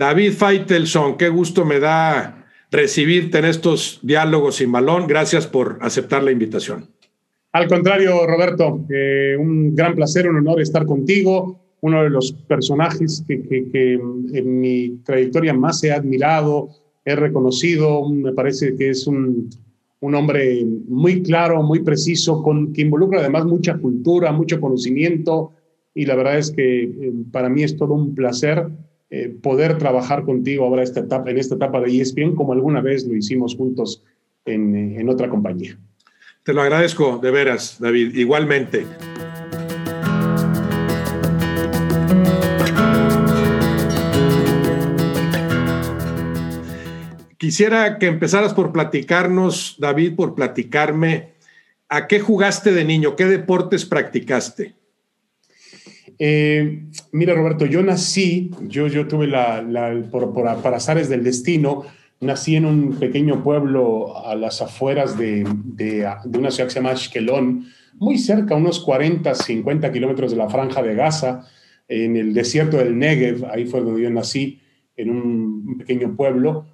David Feitelson, qué gusto me da recibirte en estos diálogos sin balón. Gracias por aceptar la invitación. Al contrario, Roberto, eh, un gran placer, un honor estar contigo, uno de los personajes que, en mi trayectoria más he admirado, he reconocido, me parece que es un, un hombre muy claro, muy preciso, que involucra además mucha cultura, mucho conocimiento, y la verdad es que eh, para mí es todo un placer eh, poder trabajar contigo ahora esta etapa, en esta etapa de ESPN, como alguna vez lo hicimos juntos en, en otra compañía. Te lo agradezco de veras, David, igualmente. Quisiera que empezaras por platicarnos, David, por platicarme, ¿a qué jugaste de niño? ¿Qué deportes practicaste? Eh, mira, Roberto, yo nací, yo, tuve la, por, por, por, azares del destino, nací en un pequeño pueblo a las afueras de, de, de una ciudad que se llama Ashkelon, muy cerca, unos 40, 50 kilómetros de la franja de Gaza, en el desierto del Negev, ahí fue donde yo nací, en un pequeño pueblo.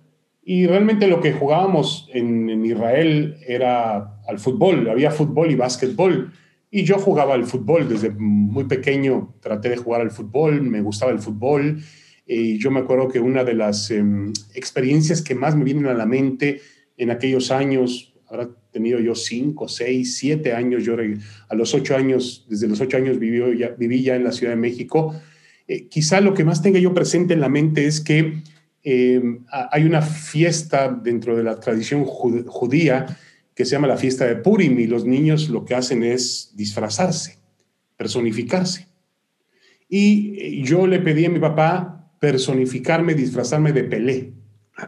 Y realmente lo que jugábamos en, en Israel era al fútbol, había fútbol y básquetbol. Y yo jugaba al fútbol desde muy pequeño, traté de jugar al fútbol, me gustaba el fútbol. Y yo me acuerdo que una de las eh, experiencias que más me vienen a la mente en aquellos años, habrá tenido yo cinco, seis, siete años, yo a los ocho años, desde los ocho años viví ya, viví ya en la Ciudad de México. Eh, quizá lo que más tenga yo presente en la mente es que eh, hay una fiesta dentro de la tradición judía que se llama la fiesta de Purim y los niños lo que hacen es disfrazarse, personificarse. Y eh, yo le pedí a mi papá personificarme, disfrazarme de Pelé.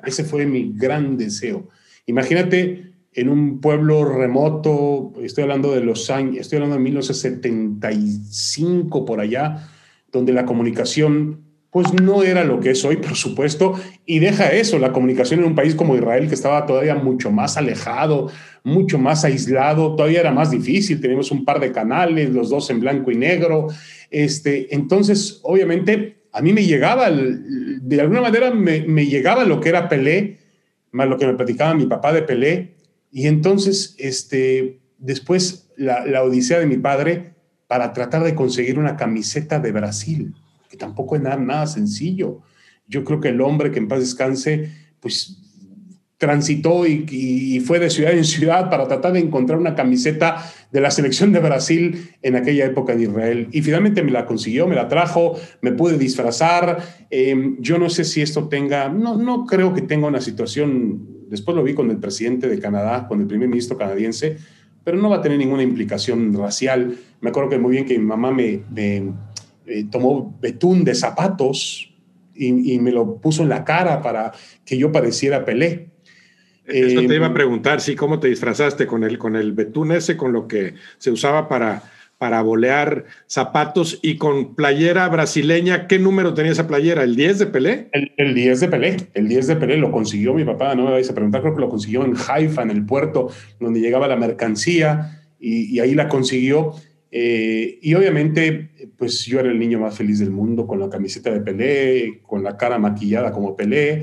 Ese fue mi gran deseo. Imagínate en un pueblo remoto, estoy hablando de los años, estoy hablando de 1975 por allá, donde la comunicación pues no era lo que es hoy, por supuesto, y deja eso, la comunicación en un país como Israel, que estaba todavía mucho más alejado, mucho más aislado, todavía era más difícil, teníamos un par de canales, los dos en blanco y negro, este, entonces, obviamente, a mí me llegaba, de alguna manera me, me llegaba lo que era Pelé, más lo que me platicaba mi papá de Pelé, y entonces, este, después la, la odisea de mi padre para tratar de conseguir una camiseta de Brasil que tampoco es nada, nada sencillo. Yo creo que el hombre que en paz descanse, pues transitó y, fue de ciudad en ciudad para tratar de encontrar una camiseta de la selección de Brasil en aquella época en Israel. Y finalmente me la consiguió, me la trajo, me pude disfrazar. Em, yo no sé si esto tenga, no, no creo que tenga una situación, después lo vi con el presidente de Canadá, con el primer ministro canadiense, pero no va a tener ninguna implicación racial. Me acuerdo que muy bien que mi mamá me, me eh, tomó betún de zapatos y, me lo puso en la cara para que yo pareciera Pelé. Eso te iba a eh, preguntar, sí, ¿cómo te disfrazaste con el, con el betún ese, con lo que se usaba para, para bolear zapatos y con playera brasileña? ¿Qué número tenía esa playera? ¿El 10 de Pelé? El, el 10 de Pelé, el 10 de Pelé lo consiguió mi papá, no me vais a preguntar, creo que lo consiguió en Haifa, en el puerto donde llegaba la mercancía y, y ahí la consiguió. Eh, y obviamente, pues yo era el niño más feliz del mundo con la camiseta de Pelé, con la cara maquillada como Pelé.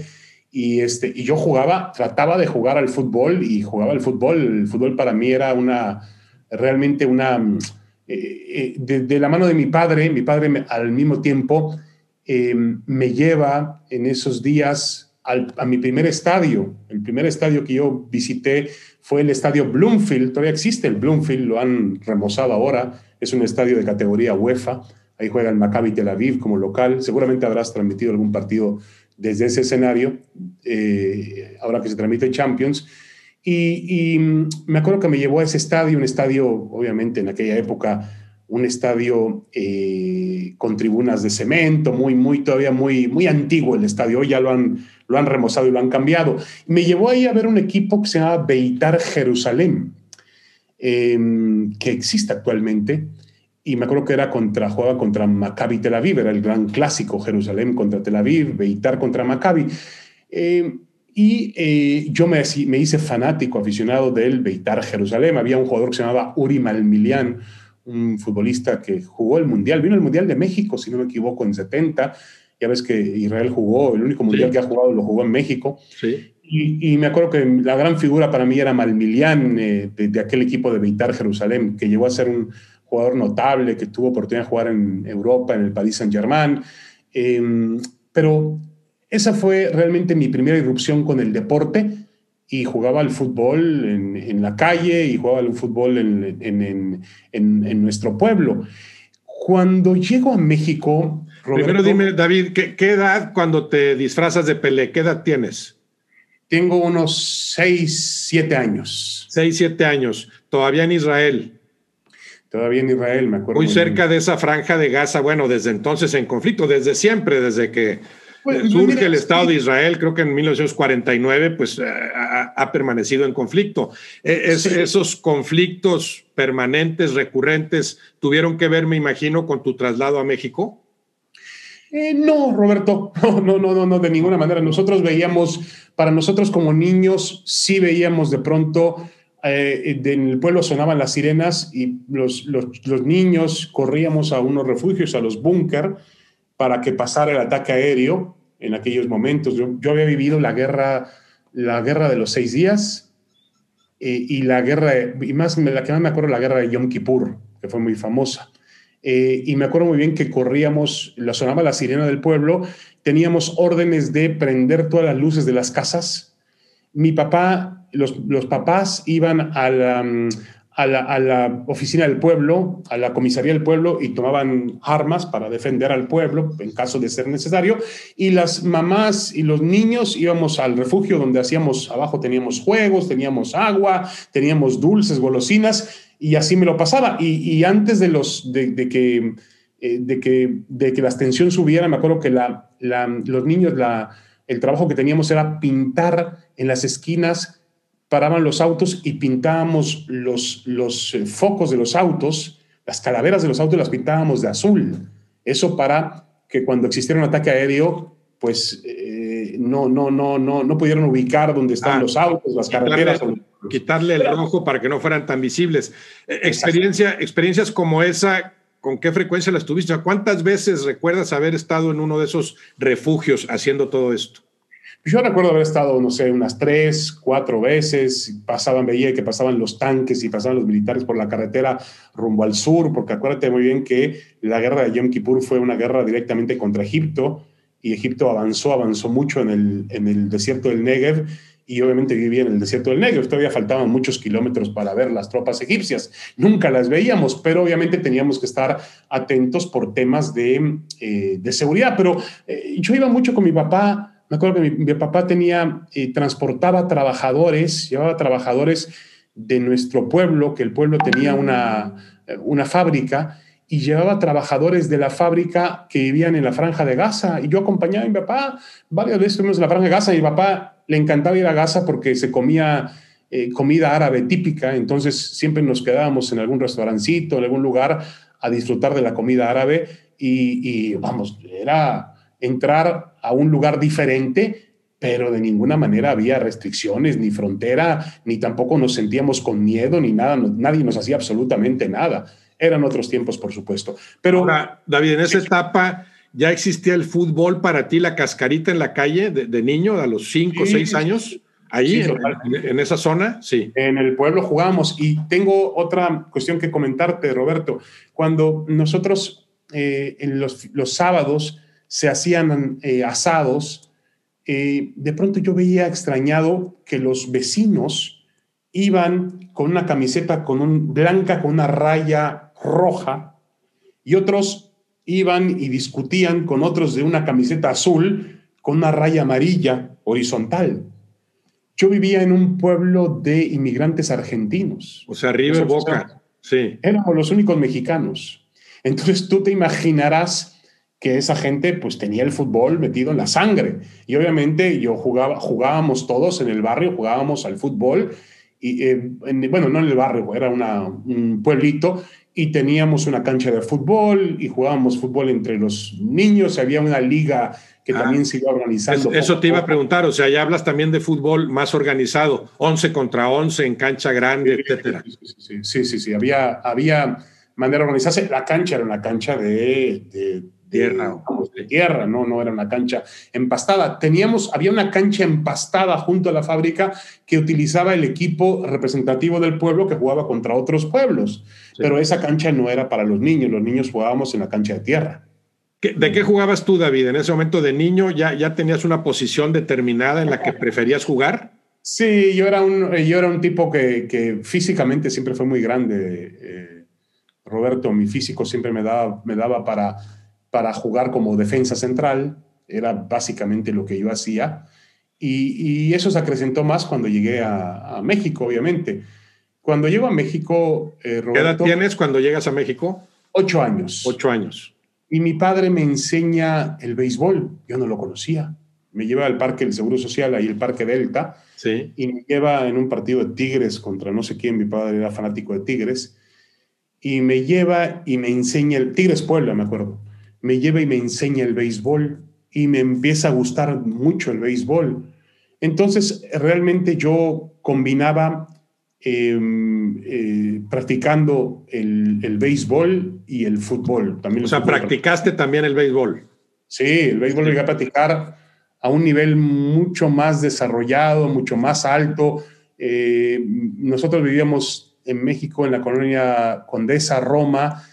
Y, este, y yo jugaba, trataba de jugar al fútbol y jugaba al fútbol. El fútbol para mí era una, realmente una, eh, eh, de, la mano de mi padre, mi padre al mismo tiempo me lleva en esos días a mi primer estadio. El primer estadio que yo visité fue el estadio Bloomfield, todavía existe el Bloomfield, lo han remozado ahora, es un estadio de categoría UEFA, ahí juega el Maccabi Tel Aviv como local, seguramente habrás transmitido algún partido desde ese escenario, eh, ahora que se transmite Champions, y, y, me acuerdo que me llevó a ese estadio, un estadio, obviamente en aquella época, un estadio eh, con tribunas de cemento, muy, muy, todavía muy, muy antiguo el estadio, hoy ya lo han lo han remozado y lo han cambiado. Me llevó ahí a ver un equipo que se llama Beitar Jerusalén, em, que existe actualmente. Y me acuerdo que era contra, jugaba contra Maccabi Tel Aviv, era el gran clásico, Jerusalén contra Tel Aviv, Beitar contra Maccabi. Em, y eh, yo me, me, hice fanático, aficionado del Beitar Jerusalén. Había un jugador que se llamaba Uri Malmilian, un futbolista que jugó el Mundial, vino el Mundial de México, si no me equivoco, en 70, Ya ves que Israel jugó, el único mundial que ha jugado lo jugó en México. Y, me acuerdo que la gran figura para mí era Malmilian, eh, de, aquel equipo de Beitar Jerusalén, que llegó a ser un jugador notable, que tuvo oportunidad de jugar en Europa, en el Paris Saint-Germain. Em, pero esa fue realmente mi primera irrupción con el deporte y jugaba al fútbol en, la calle y jugaba al fútbol en, en, nuestro pueblo. Cuando llego a México... Primero dime, David, ¿qué, ¿qué, edad cuando te disfrazas de Pelé? ¿Qué edad tienes? Tengo unos 6, 7 años. 6, 7 años. Todavía en Israel. Todavía en Israel, me acuerdo. Muy cerca de esa franja de Gaza, bueno, desde entonces en conflicto, desde siempre, desde que pues, surge el Estado de Israel, creo que en 1949, pues eh, ha, permanecido en conflicto. E, esos conflictos permanentes, recurrentes, tuvieron que ver, me imagino, con tu traslado a México. Eh, no, Roberto, no, no, no, no, de ninguna manera. Nosotros veíamos, para nosotros como niños, sí veíamos de pronto, eh, en el pueblo sonaban las sirenas y los, los, niños corríamos a unos refugios, a los búnker, para que pasara el ataque aéreo en aquellos momentos. Yo, yo había vivido la guerra, la guerra de los seis días eh, y la guerra, y más la que más me acuerdo, la guerra de Yom Kippur, que fue muy famosa. Eh, y me acuerdo muy bien que corríamos, la sonaba la sirena del pueblo, teníamos órdenes de prender todas las luces de las casas. Mi papá, los, los papás iban a la, mm, a la, oficina del pueblo, a la comisaría del pueblo y tomaban armas para defender al pueblo en caso de ser necesario. Y las mamás y los niños íbamos al refugio donde hacíamos, abajo teníamos juegos, teníamos agua, teníamos dulces, golosinas y así me lo pasaba. Y, antes de, los, de, que, eh, de, que, de que la subiera, me acuerdo que la, los niños, la, el trabajo que teníamos era pintar en las esquinas paraban los autos y pintábamos los, los eh, focos de los autos, las calaveras de los autos las pintábamos de azul. Eso para que cuando existiera un ataque aéreo, pues eh, no, no, no, no, no pudieran ubicar dónde están ah, los autos, las carreteras. Quitarle el rojo para que no fueran tan visibles. Eh, experiencia, experiencias como esa, ¿con qué frecuencia las tuviste? ¿Cuántas veces recuerdas haber estado en uno de esos refugios haciendo todo esto? Yo recuerdo haber estado, no sé, unas tres, cuatro veces, pasaban, veía que pasaban los tanques y pasaban los militares por la carretera rumbo al sur, porque acuérdate muy bien que la guerra de Yom Kippur fue una guerra directamente contra Egipto, y Egipto avanzó, avanzó mucho en el, en el desierto del Negev, y obviamente vivía en el desierto del Negev. Todavía faltaban muchos kilómetros para ver las tropas egipcias. Nunca las veíamos, pero obviamente teníamos que estar atentos por temas de, eh, de seguridad. Pero eh, yo iba mucho con mi papá me acuerdo que mi, papá tenía, eh, transportaba trabajadores, llevaba trabajadores de nuestro pueblo, que el pueblo tenía una, eh, una fábrica, y llevaba trabajadores de la fábrica que vivían en la franja de Gaza. Y yo acompañaba a mi papá, varias veces fuimos en la franja de Gaza, y mi papá le encantaba ir a Gaza porque se comía eh, comida árabe típica, entonces siempre nos quedábamos en algún restaurancito, en algún lugar a disfrutar de la comida árabe, y, y vamos, era entrar a un lugar diferente, pero de ninguna manera había restricciones, ni frontera, ni tampoco nos sentíamos con miedo, ni nada, nadie nos hacía absolutamente nada. Eran otros tiempos, por supuesto. Pero, David, en esa etapa ya existía el fútbol para ti, la cascarita en la calle de, niño, a los cinco o seis años. Ahí, en, esa zona, sí. En el pueblo jugábamos. Y tengo otra cuestión que comentarte, Roberto. Cuando nosotros eh, en los, los sábados se hacían eh, asados, eh, de pronto yo veía extrañado que los vecinos iban con una camiseta con un, blanca con una raya roja y otros iban y discutían con otros de una camiseta azul con una raya amarilla horizontal. Yo vivía en un pueblo de inmigrantes argentinos. O sea, River Boca. Sí. Éramos los únicos mexicanos. Entonces tú te imaginarás que esa gente pues tenía el fútbol metido en la sangre. Y obviamente yo jugaba, jugábamos todos en el barrio, jugábamos al fútbol, y, eh, bueno, no en el barrio, era un pueblito, y teníamos una cancha de fútbol y jugábamos fútbol entre los niños, había una liga que ah. también se iba organizando. Eso, te iba a preguntar, o sea, ya hablas también de fútbol más organizado, 11 contra 11 en cancha grande, etcétera. Sí, sí, sí, sí, había, había manera de organizarse. La cancha era una cancha de tierra, de tierra, no, no era una cancha empastada. Teníamos, había una cancha empastada junto a la fábrica que utilizaba el equipo representativo del pueblo que jugaba contra otros pueblos, pero esa cancha no era para los niños, los niños jugábamos en la cancha de tierra. ¿De qué jugabas tú, David? En ese momento de niño, ¿ya, ya tenías una posición determinada en la que preferías jugar? Sí, yo era un, yo era un tipo que, que físicamente siempre fue muy grande. Eh, Roberto, mi físico siempre me daba, me daba para, para jugar como defensa central. Era básicamente lo que yo hacía. Y, y eso se acrecentó más cuando llegué a, a, México, obviamente. Cuando llego a México, eh, Roberto, ¿Qué edad tienes cuando llegas a México? Ocho años. Ocho años. Y mi padre me enseña el béisbol. Yo no lo conocía. Me lleva al parque del Seguro Social, ahí el Parque Delta. Sí. Y me lleva en un partido de Tigres contra no sé quién. Mi padre era fanático de Tigres. Y me lleva y me enseña el Tigres Puebla, me acuerdo. Me lleva y me enseña el béisbol. Y me empieza a gustar mucho el béisbol. Entonces, realmente yo combinaba Em, eh, practicando el, el, béisbol y el fútbol. También o sea, practicaste también el béisbol. Sí, el béisbol lo llegué a practicar a un nivel mucho más desarrollado, mucho más alto. Eh, nosotros vivíamos en México, en la colonia Condesa, Roma,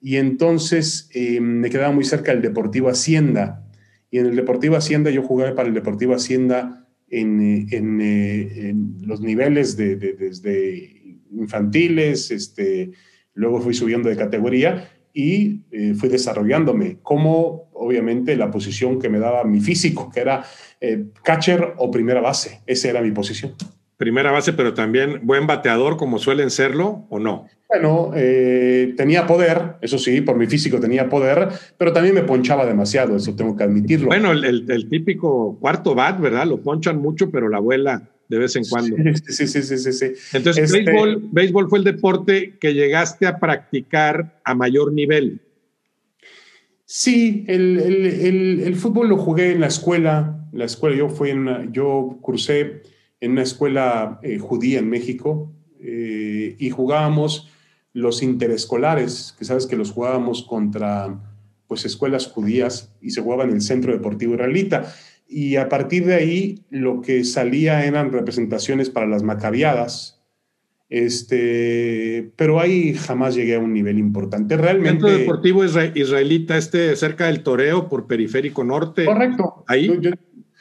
y entonces eh, me quedaba muy cerca del Deportivo Hacienda. Y en el Deportivo Hacienda yo jugaba para el Deportivo Hacienda en, en, en los niveles de, desde infantiles, este, luego fui subiendo de categoría y eh, fui desarrollándome como obviamente la posición que me daba mi físico, que era eh, catcher o primera base. Esa era mi posición. Primera base, pero también buen bateador como suelen serlo o no. Bueno, eh, tenía poder, eso sí, por mi físico tenía poder, pero también me ponchaba demasiado, eso tengo que admitirlo. Bueno, el, el, típico cuarto bat, ¿verdad? Lo ponchan mucho, pero la abuela de vez en cuando. Sí, sí, sí, sí. sí. Entonces, este... béisbol, béisbol fue el deporte que llegaste a practicar a mayor nivel. Sí, el, el, el, fútbol lo jugué en la escuela. La escuela, yo fui en una, yo cursé en una escuela eh, judía en México eh, y jugábamos los interescolares, que sabes que los jugábamos contra pues escuelas judías y se jugaba en el Centro Deportivo Israelita. Y a partir de ahí lo que salía eran representaciones para las macabiadas, este, pero ahí jamás llegué a un nivel importante. Realmente. Centro Deportivo Israelita, este cerca del Toreo por Periférico Norte. Correcto. Ahí. Yo, yo,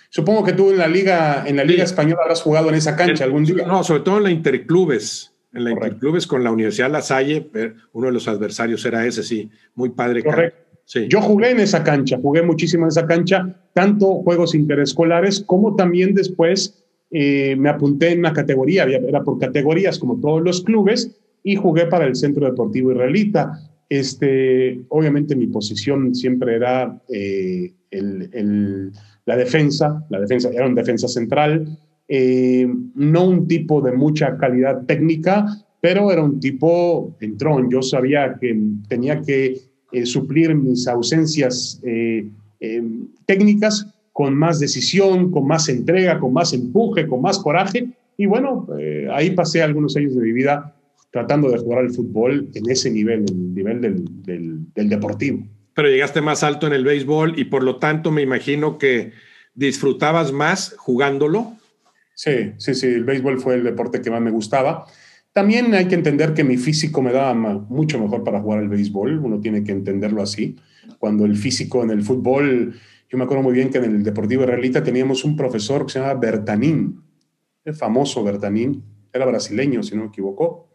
supongo que tú en la liga, en la liga sí. española habrás jugado en esa cancha algún día. No, sobre todo en la Interclubes en la. Interclubes con la Universidad La Salle, uno de los adversarios era ese, sí, muy padre. Correcto. Sí. Yo jugué en esa cancha, jugué muchísimo en esa cancha, tanto juegos interescolares como también después eh, me apunté en una categoría, era por categorías como todos los clubes, y jugué para el Centro Deportivo Israelita. Este, obviamente mi posición siempre era eh, el, el, la defensa, la defensa era un defensa central, eh, no un tipo de mucha calidad técnica, pero era un tipo entrón. Yo sabía que tenía que eh, suplir mis ausencias eh, técnicas con más decisión, con más entrega, con más empuje, con más coraje. Y bueno, ahí pasé algunos años de mi vida tratando de jugar al fútbol en ese nivel, en el nivel del, del, del deportivo. Pero llegaste más alto en el béisbol y por lo tanto me imagino que disfrutabas más jugándolo. Sí, sí, sí, el béisbol fue el deporte que más me gustaba. También hay que entender que mi físico me daba mucho mejor para jugar al béisbol, uno tiene que entenderlo así. Cuando el físico en el fútbol, yo me acuerdo muy bien que en el Deportivo Israelita teníamos un profesor que se llamaba Bertanín, el famoso Bertanín, era brasileño, si no me equivoco.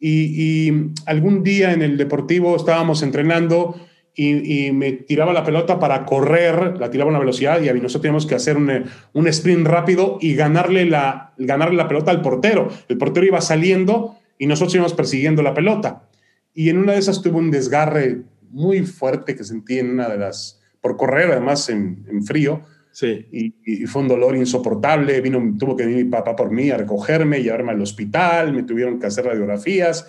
Y algún día en el Deportivo estábamos entrenando y, y, me tiraba la pelota para correr, la tiraba a una velocidad y nosotros teníamos que hacer un, un, sprint rápido y ganarle la, ganarle la pelota al portero. El portero iba saliendo y nosotros íbamos persiguiendo la pelota. Y en una de esas tuve un desgarre muy fuerte que sentí en una de las, por correr además en, en frío. Sí. Y, y, fue un dolor insoportable. Vino, tuvo que venir mi papá por mí a recogerme, llevarme al hospital, me tuvieron que hacer radiografías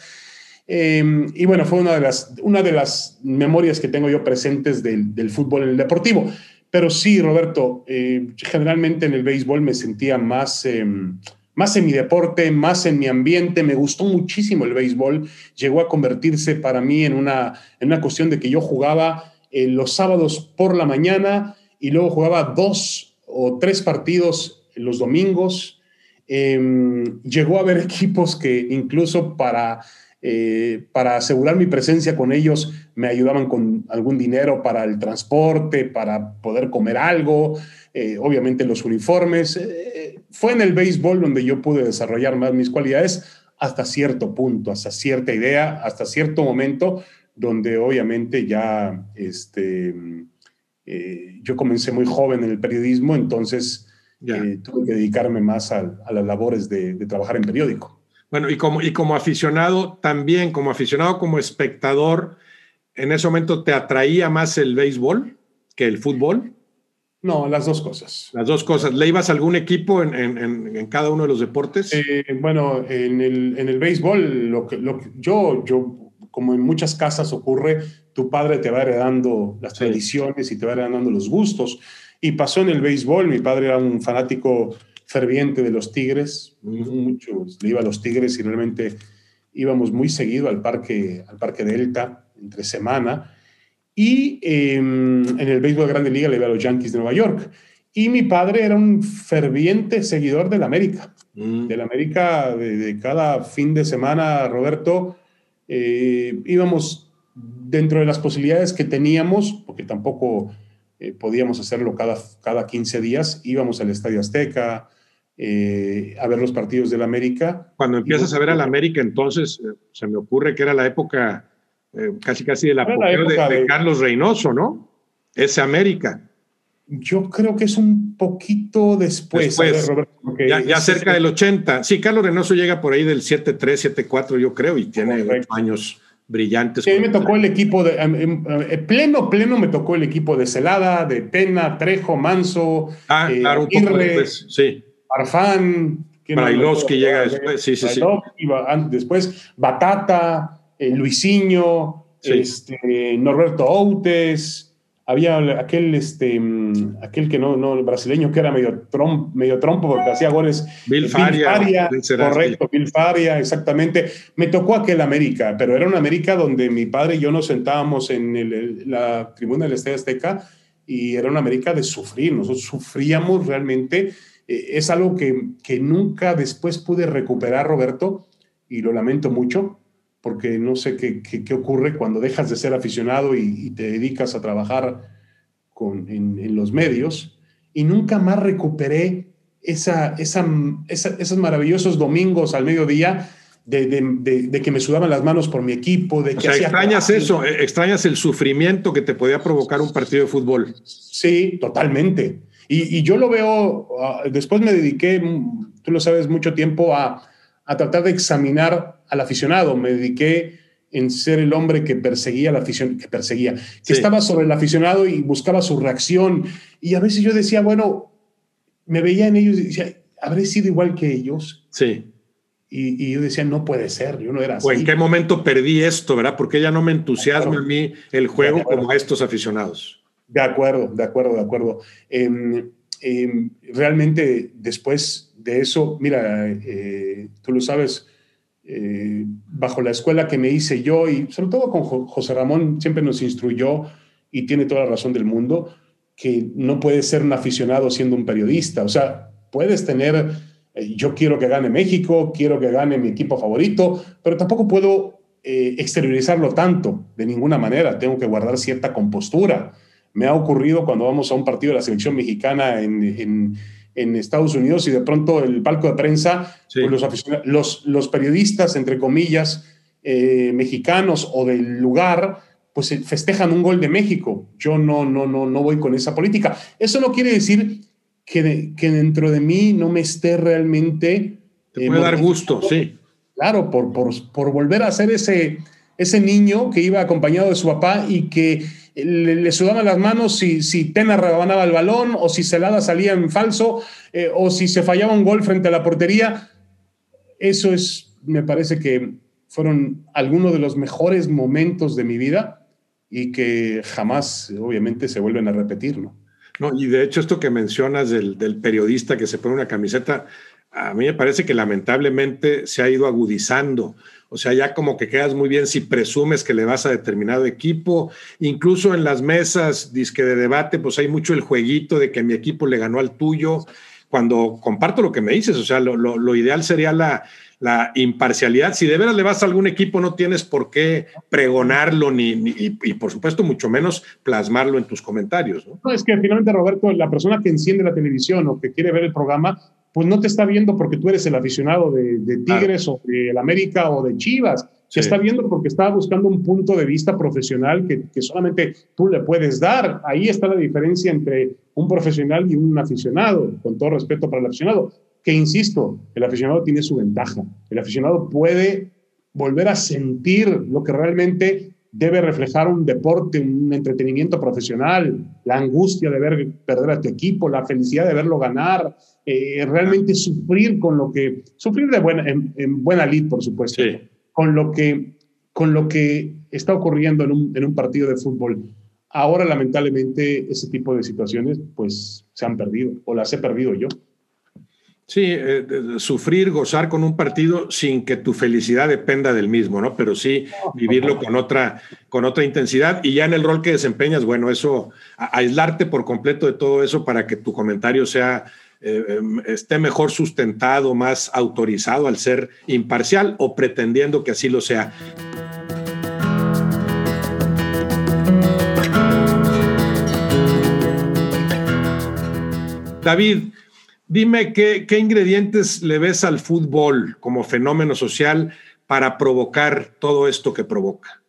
eh, y bueno, fue una de, las, una de las memorias que tengo yo presentes del, del fútbol en el deportivo. Pero sí, Roberto, eh, generalmente en el béisbol me sentía más, eh, más en mi deporte, más en mi ambiente. Me gustó muchísimo el béisbol. Llegó a convertirse para mí en una, en una cuestión de que yo jugaba eh, los sábados por la mañana y luego jugaba dos o tres partidos los domingos. Em, llegó a haber equipos que incluso para, eh, para asegurar mi presencia con ellos me ayudaban con algún dinero para el transporte, para poder comer algo, eh, obviamente los uniformes. fue en el béisbol donde yo pude desarrollar más mis cualidades hasta cierto punto, hasta cierta idea, hasta cierto momento, donde obviamente ya este, eh, yo comencé muy joven en el periodismo, entonces eh, tuve que dedicarme más a, las labores de, trabajar en periódico. Bueno, y como, y como aficionado también, como aficionado, como espectador, ¿en ese momento te atraía más el béisbol que el fútbol? No, las dos cosas. Las dos cosas. ¿Le ibas a algún equipo en, cada uno de los deportes? Eh, bueno, en el, en el béisbol, lo que, lo yo, yo como en muchas casas ocurre, tu padre te va heredando las tradiciones y te va heredando los gustos. Y pasó en el béisbol, mi padre era un fanático ferviente de los Tigres, muchos le iba a los Tigres y realmente íbamos muy seguido al parque, al parque Delta entre semana. Y em, en el béisbol de Grande Liga le iba a los Yankees de Nueva York. Y mi padre era un ferviente seguidor del América. Mm. Del América de, de, cada fin de semana, Roberto, eh, íbamos dentro de las posibilidades que teníamos, porque tampoco eh, podíamos hacerlo cada, cada 15 días, íbamos al Estadio Azteca eh, a ver los partidos del América. Cuando empiezas a ver al América, entonces se me ocurre que era la época casi casi de la de, de Carlos Reynoso, ¿no? Ese América. Yo creo que es un poquito después. ya, cerca del 80. Sí, Carlos Reynoso llega por ahí del 7-3, 7-4, yo creo, y tiene años brillantes. Sí, a mí me tocó el equipo de. En pleno, pleno me tocó el equipo de Celada, de Tena, Trejo, Manso. Ah, eh, claro, un poco después, sí. Arfán. Brailovsky llega después, sí, sí, sí. Después, Batata, eh, Luisinho, este, Norberto Outes había aquel, este, mm, aquel que no, no, el brasileño que era medio, trompo, medio trompo porque hacía goles. Bill Faria. correcto, Bill Faria, exactamente. Me tocó aquel América, pero era una América donde mi padre y yo nos sentábamos en la tribuna del Estadio Azteca y era una América de sufrir. Nosotros sufríamos realmente. Eh, es algo que, que nunca después pude recuperar, Roberto, y lo lamento mucho porque no sé qué, qué, ocurre cuando dejas de ser aficionado y, te dedicas a trabajar con, en, los medios, y nunca más recuperé esa, esa, esos maravillosos domingos al mediodía de, de, de, que me sudaban las manos por mi equipo. De que o sea, extrañas eso, eh, extrañas el sufrimiento que te podía provocar un partido de fútbol. Sí, totalmente. Y, y yo lo veo, ah, después me dediqué, tú lo sabes, mucho tiempo a, a tratar de examinar al aficionado. Me dediqué en ser el hombre que perseguía la afición, que perseguía, que estaba sobre el aficionado y buscaba su reacción. Y a veces yo decía, bueno, me veía en ellos y decía, ¿habré sido igual que ellos? Sí. Y, yo decía, no puede ser, yo no era así. ¿O en qué momento perdí esto, verdad? Porque ya no me entusiasma en mí el juego como a estos aficionados. De acuerdo, de acuerdo, de acuerdo. Em, em, realmente después de eso, mira, eh, tú lo sabes, eh, bajo la escuela que me hice yo y sobre todo con José Ramón siempre nos instruyó y tiene toda la razón del mundo que no puedes ser un aficionado siendo un periodista. O sea, puedes tener, eh, yo quiero que gane México, quiero que gane mi equipo favorito, pero tampoco puedo exteriorizarlo tanto de ninguna manera. Tengo que guardar cierta compostura. Me ha ocurrido cuando vamos a un partido de la selección mexicana en en Estados Unidos y de pronto el palco de prensa, pues los, los, los, periodistas, entre comillas, eh, mexicanos o del lugar, pues eh, festejan un gol de México. Yo no, no, no, no voy con esa política. Eso no quiere decir que, que dentro de mí no me esté realmente... Te puede dar gusto, sí. Claro, por, por, por volver a ser ese, ese niño que iba acompañado de su papá y que le, sudaban las manos si, si Tena rebanaba el balón o si Celada salía en falso eh, o si se fallaba un gol frente a la portería. Eso es, me parece que fueron algunos de los mejores momentos de mi vida y que jamás, obviamente, se vuelven a repetir, ¿no? No, y de hecho esto que mencionas del, del periodista que se pone una camiseta, a mí me parece que lamentablemente se ha ido agudizando. O sea, ya como que quedas muy bien si presumes que le vas a determinado equipo. Incluso en las mesas disque de debate, pues hay mucho el jueguito de que mi equipo le ganó al tuyo. Cuando comparto lo que me dices, o sea, lo, ideal sería la, imparcialidad. Si de veras le vas a algún equipo, no tienes por qué pregonarlo ni, y, por supuesto mucho menos plasmarlo en tus comentarios. no, es que finalmente, Roberto, la persona que enciende la televisión o que quiere ver el programa, pues no te está viendo porque tú eres el aficionado de, Tigres o de América o de Chivas. Se está viendo porque está buscando un punto de vista profesional que, que, solamente tú le puedes dar. Ahí está la diferencia entre un profesional y un aficionado, con todo respeto para el aficionado. Que insisto, el aficionado tiene su ventaja. El aficionado puede volver a sentir lo que realmente debe reflejar un deporte, un entretenimiento profesional, la angustia de ver perder a tu equipo, la felicidad de verlo ganar, eh, realmente sufrir con lo que, sufrir de buena, en, buena lid, por supuesto, con, lo que, con lo que está ocurriendo en un, en un partido de fútbol. Ahora, lamentablemente, ese tipo de situaciones, pues, se han perdido, o las he perdido yo. Sí, eh, sufrir, gozar con un partido sin que tu felicidad dependa del mismo, ¿no? Pero sí vivirlo con otra, con otra intensidad y ya en el rol que desempeñas, bueno, eso, aislarte por completo de todo eso para que tu comentario sea, eh, em, esté mejor sustentado, más autorizado al ser imparcial o pretendiendo que así lo sea. David, Dime qué, ingredientes le ves al fútbol como fenómeno social para provocar todo esto que provoca.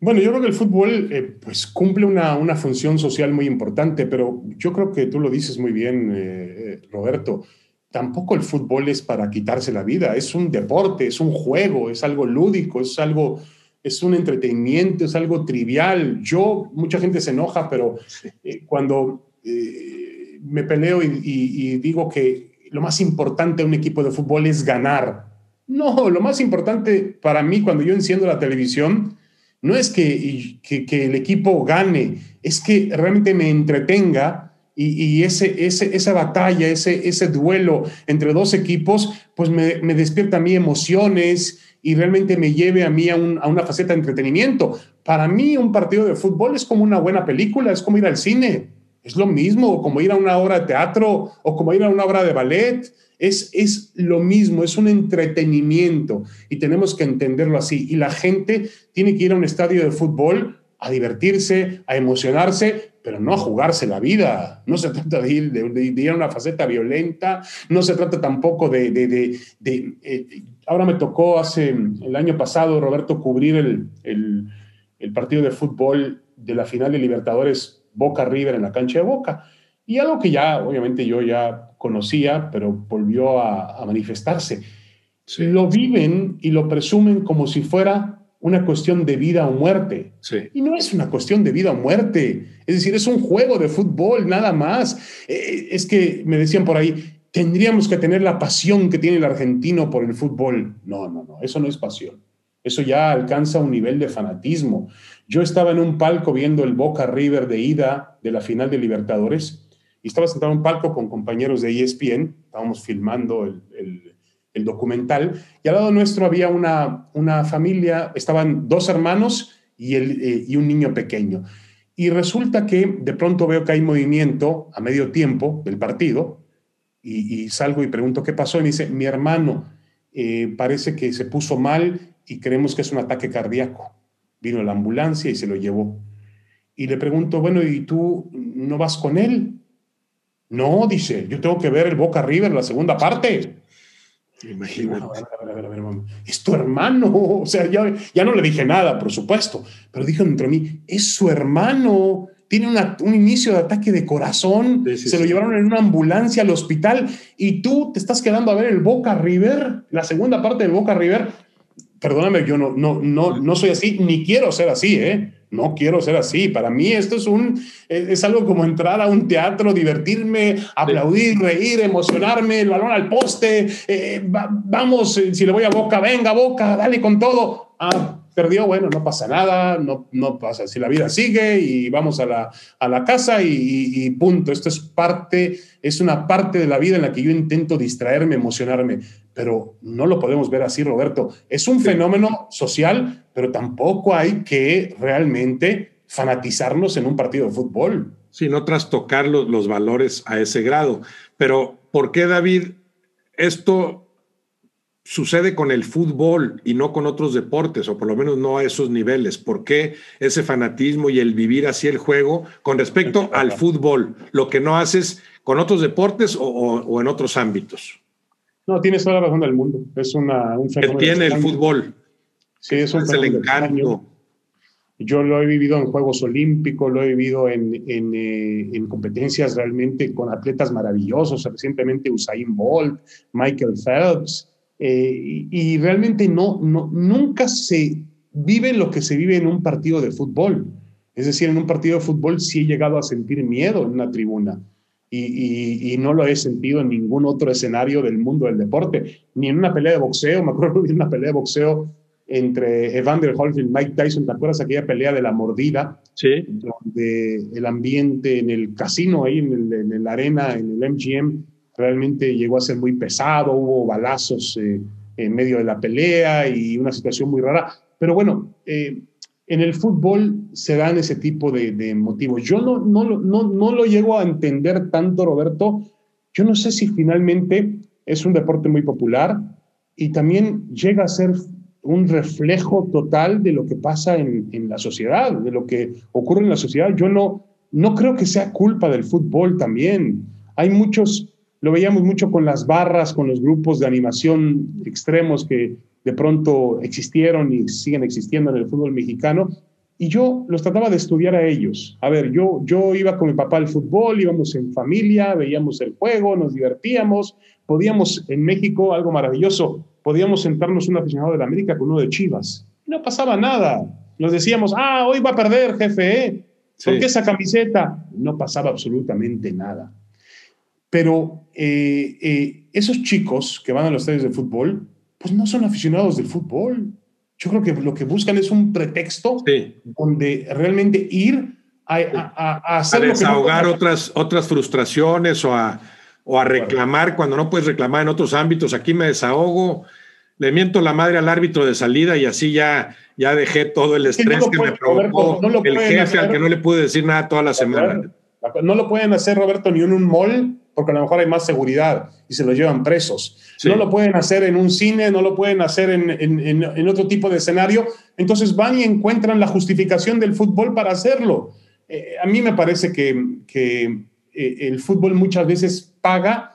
Bueno, yo creo que el fútbol eh, pues cumple una, función social muy importante, pero yo creo que tú lo dices muy bien, eh, eh, Roberto. Tampoco el fútbol es para quitarse la vida, es un deporte, es un juego, es algo lúdico, es algo, es un entretenimiento, es algo trivial. Yo, mucha gente se enoja, pero cuando me peleo y, digo que lo más importante de un equipo de fútbol es ganar. No, lo más importante para mí cuando yo enciendo la televisión no es que, que, el equipo gane, es que realmente me entretenga y, ese, ese, esa batalla, ese, ese duelo entre dos equipos, pues me, me despierta a mí emociones y realmente me lleve a mí a, a una faceta de entretenimiento. Para mí un partido de fútbol es como una buena película, es como ir al cine es lo mismo como ir a una obra de teatro o como ir a una obra de ballet. Es, es lo mismo, es un entretenimiento y tenemos que entenderlo así. Y la gente tiene que ir a un estadio de fútbol a divertirse, a emocionarse, pero no a jugarse la vida. No se trata de ir, de, ir a una faceta violenta, no se trata tampoco de... de, eh, ahora me tocó hace el año pasado, Roberto, cubrir el, el, el partido de fútbol de la final de Libertadores Boca River en la cancha de Boca. Y algo que ya, obviamente, yo ya conocía, pero volvió a, manifestarse. Lo viven y lo presumen como si fuera una cuestión de vida o muerte. Y no es una cuestión de vida o muerte. Es decir, es un juego de fútbol, nada más. Eh, es que me decían por ahí, tendríamos que tener la pasión que tiene el argentino por el fútbol. No, no, no, eso no es pasión. Eso ya alcanza un nivel de fanatismo. Yo estaba en un palco viendo el Boca River de ida de la final de Libertadores y estaba sentado en un palco con compañeros de ESPN, estábamos filmando el, documental y al lado nuestro había una, una familia, estaban dos hermanos y, el, eh, y un niño pequeño. Y resulta que de pronto veo que hay movimiento a medio tiempo del partido y, salgo y pregunto qué pasó y me dice, mi hermano eh, parece que se puso mal y creemos que es un ataque cardíaco. Vino la ambulancia y se lo llevó. Y le pregunto, bueno, ¿y tú no vas con él? No, dice, yo tengo que ver el Boca River, la segunda parte. Imagínate. es tu hermano. O sea, ya, ya, no le dije nada, por supuesto, pero dijo dentro de mí, es su hermano. Tiene un inicio de ataque de corazón. se lo llevaron en una ambulancia al hospital y tú te estás quedando a ver el Boca River, la segunda parte del Boca River perdóname, yo no, no, no, no soy así, ni quiero ser así, ¿eh? No quiero ser así. Para mí esto es un es algo como entrar a un teatro, divertirme, aplaudir, reír, emocionarme, el balón al poste, eh, vamos, si le voy a Boca, venga Boca, dale con todo. Ah, perdió, bueno, no pasa nada, no, no pasa, si la vida sigue y vamos a la, a la casa y, punto. Esto es parte, es una parte de la vida en la que yo intento distraerme, emocionarme, pero no lo podemos ver así, Roberto. Es un fenómeno social, pero tampoco hay que realmente fanatizarnos en un partido de fútbol. Sí, no trastocar los, los valores a ese grado. Pero, ¿por qué, David, esto sucede con el fútbol y no con otros deportes, o por lo menos no a esos niveles? ¿Por qué ese fanatismo y el vivir así el juego con respecto al fútbol, lo que no haces con otros deportes o, en otros ámbitos? No, tienes toda la razón del mundo. Es una, un fenómeno. tiene el fútbol. Sí, es un es el encanto. Yo lo he vivido en Juegos Olímpicos, lo he vivido en, en, eh, en, competencias realmente con atletas maravillosos, recientemente Usain Bolt, Michael Phelps, eh, y, realmente no, no, nunca se vive lo que se vive en un partido de fútbol. Es decir, en un partido de fútbol sí he llegado a sentir miedo en una tribuna. Y, y, no lo he sentido en ningún otro escenario del mundo del deporte, ni en una pelea de boxeo. Me acuerdo de una pelea de boxeo entre Evander Holyfield y Mike Tyson. ¿Te acuerdas aquella pelea de la mordida? Sí. Donde el ambiente en el casino, ahí en, el, en la arena, en el MGM, realmente llegó a ser muy pesado, hubo balazos eh, en medio de la pelea y una situación muy rara. Pero bueno, eh, en el fútbol se dan ese tipo de, motivos. Yo no, no, no, no lo llego a entender tanto, Roberto. Yo no sé si finalmente es un deporte muy popular y también llega a ser un reflejo total de lo que pasa en, en, la sociedad, de lo que ocurre en la sociedad. Yo no, no creo que sea culpa del fútbol también. Hay muchos lo veíamos mucho con las barras, con los grupos de animación extremos que de pronto existieron y siguen existiendo en el fútbol mexicano. Y yo los trataba de estudiar a ellos. A ver, yo, yo iba con mi papá al fútbol, íbamos en familia, veíamos el juego, nos divertíamos. Podíamos, en México, algo maravilloso, podíamos sentarnos un aficionado de la América con uno de Chivas. Y no pasaba nada. Nos decíamos, ah, hoy va a perder, jefe, ¿eh? ¿Por qué esa camiseta? No pasaba absolutamente nada. Pero eh, eh, esos chicos que van a los estadios de fútbol, pues no son aficionados del fútbol. Yo creo que lo que buscan es un pretexto donde realmente ir a, a, hacer desahogar otras, otras frustraciones o a, o a reclamar cuando no puedes reclamar en otros ámbitos. Aquí me desahogo, le miento la madre al árbitro de salida y así ya, ya dejé todo el estrés que me provocó el jefe al que no le pude decir nada toda la semana. No lo pueden hacer, Roberto, ni en un mall, porque a lo mejor hay más seguridad y se los llevan presos. No lo pueden hacer en un cine, no lo pueden hacer en, en, otro tipo de escenario. Entonces van y encuentran la justificación del fútbol para hacerlo. Eh, a mí me parece que, que eh, el fútbol muchas veces paga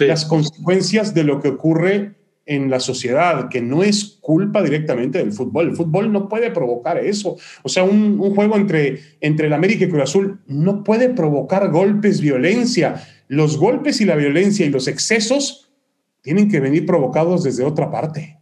las consecuencias de lo que ocurre en la sociedad, que no es culpa directamente del fútbol. El fútbol no puede provocar eso. O sea, un, juego entre, entre el América y Cruz Azul no puede provocar golpes, violencia. Los golpes y la violencia y los excesos tienen que venir provocados desde otra parte.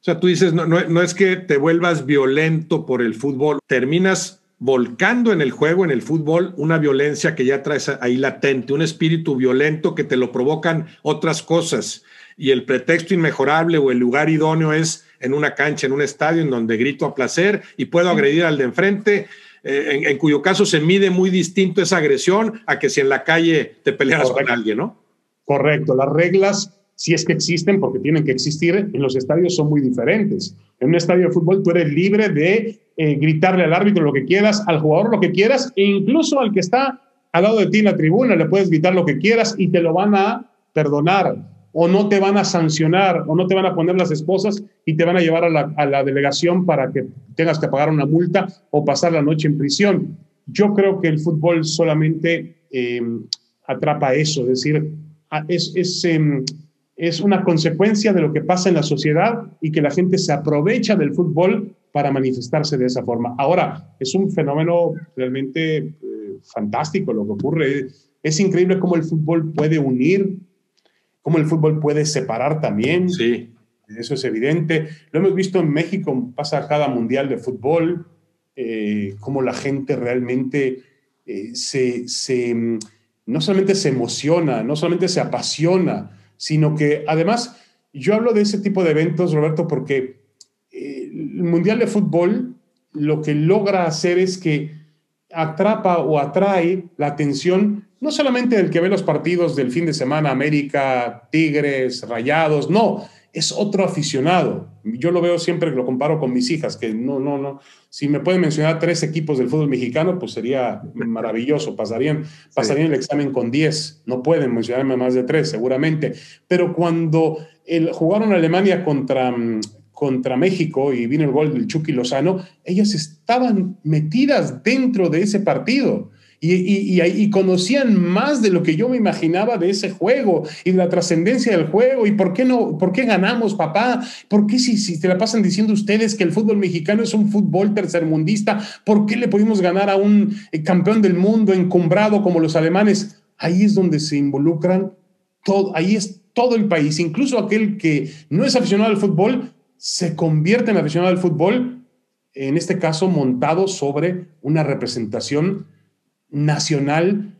O sea, tú dices, no, no, no es que te vuelvas violento por el fútbol, terminas volcando en el juego, en el fútbol, una violencia que ya traes ahí latente, un espíritu violento que te lo provocan otras cosas y el pretexto inmejorable o el lugar idóneo es en una cancha, en un estadio, en donde grito a placer y puedo agredir al de enfrente, eh, en, cuyo caso se mide muy distinto esa agresión a que si en la calle te peleas con alguien, ¿no? Correcto, las reglas, si es que existen, porque tienen que existir, en los estadios son muy diferentes. En un estadio de fútbol tú eres libre de eh, gritarle al árbitro lo que quieras, al jugador lo que quieras, e incluso al que está al lado de ti en la tribuna le puedes gritar lo que quieras y te lo van a perdonar o no te van a sancionar o no te van a poner las esposas y te van a llevar a la, delegación para que tengas que pagar una multa o pasar la noche en prisión. Yo creo que el fútbol solamente em, atrapa eso, es decir, es, es, em, es una consecuencia de lo que pasa en la sociedad y que la gente se aprovecha del fútbol para manifestarse de esa forma. Ahora, es un fenómeno realmente eh, fantástico lo que ocurre. Es increíble cómo el fútbol puede unir cómo el fútbol puede separar también. Sí. Eso es evidente. Lo hemos visto en México, pasa cada mundial de fútbol, eh, cómo la gente realmente eh, se, se, mm, no solamente se emociona, no solamente se apasiona, sino que además, yo hablo de ese tipo de eventos, Roberto, porque eh, Mundial de Fútbol lo que logra hacer es que atrapa o atrae la atención no solamente del que ve los partidos del fin de semana, América, Tigres, Rayados, no, es otro aficionado. Yo lo veo siempre que lo comparo con mis hijas, que no, no, no. Si me pueden mencionar tres equipos del fútbol mexicano, pues sería maravilloso. Pasarían, pasarían el examen con diez. No pueden mencionarme más de tres, seguramente. Pero cuando el, jugaron Alemania contra, contra México y vino el gol del Chucky Lozano, ellas estaban metidas dentro de ese partido y, conocían más de lo que yo me imaginaba de ese juego y de la trascendencia del juego. Y por qué no, por qué ganamos, papá, por qué si, si te la pasan diciendo ustedes que el fútbol mexicano es un fútbol tercermundista, por qué le pudimos ganar a un eh, campeón del mundo encumbrado como los alemanes. Ahí es donde se involucran todo, ahí es todo el país, incluso aquel que no es aficionado al fútbol, se convierte en aficionado al fútbol, en este caso montado sobre una representación nacional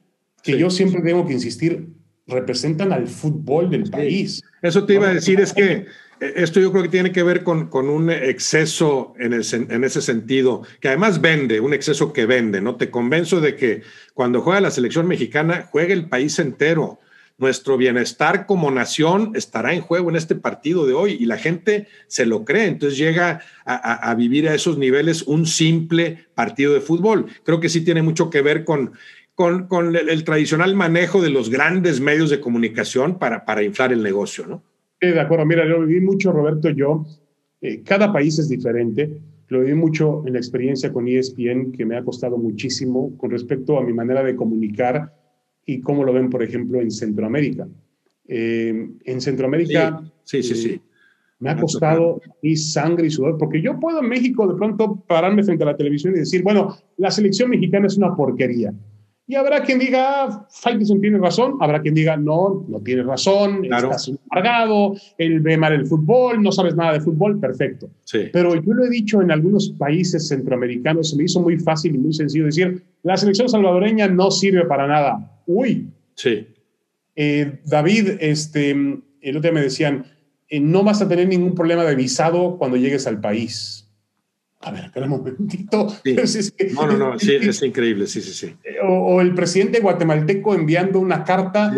que yo siempre tengo que insistir, representan al fútbol del país. Eso te iba a decir, es que eh, esto yo creo que tiene que ver con, con un exceso en, en, ese sentido, que además vende, un exceso que vende, ¿no? Te convenzo de que cuando juega la selección mexicana, juega el país entero nuestro bienestar como nación estará en juego en este partido de hoy y la gente se lo cree, entonces llega a, vivir a esos niveles un simple partido de fútbol. Creo que sí tiene mucho que ver con, con, el, tradicional manejo de los grandes medios de comunicación para, para inflar el negocio, ¿no? Sí, de acuerdo. Mira, lo viví mucho, Roberto, yo. Eh, cada país es diferente. Lo viví mucho en la experiencia con ESPN, que me ha costado muchísimo con respecto a mi manera de comunicar y cómo lo ven, por ejemplo, en Centroamérica. Eh, en Centroamérica, sí, sí, sí, eh, me ha costado mi sangre y sudor, porque yo puedo en México de pronto pararme frente a la televisión y decir, bueno, la selección mexicana es una porquería. Y habrá quien diga, Faitelson tiene razón, habrá quien diga, no, no tiene razón, claro. estás embargado, él ve mal el fútbol, no sabes nada de fútbol, perfecto. Sí. Pero yo lo he dicho en algunos países centroamericanos, se me hizo muy fácil y muy sencillo decir, la selección salvadoreña no sirve para nada uy. Sí. Eh, David, este, el otro día me decían, eh, no vas a tener ningún problema de visado cuando llegues al país. A ver, espera un momentito. no, no, no, sí, es increíble, sí, sí, sí. O, el presidente guatemalteco enviando una carta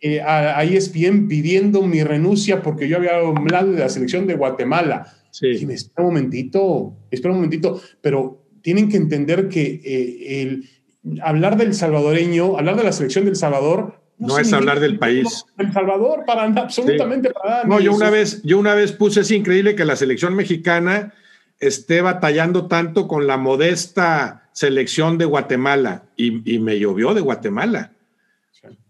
eh, a, ESPN pidiendo mi renuncia porque yo había hablado de la selección de Guatemala. Sí. Y me espera un momentito, espera un momentito, pero tienen que entender que el hablar del salvadoreño, hablar de la selección del Salvador. No, es hablar del país. El Salvador, para absolutamente para nada. No, yo una, vez, yo una vez puse, es increíble que la selección mexicana esté batallando tanto con la modesta selección de Guatemala y, y me llovió de Guatemala.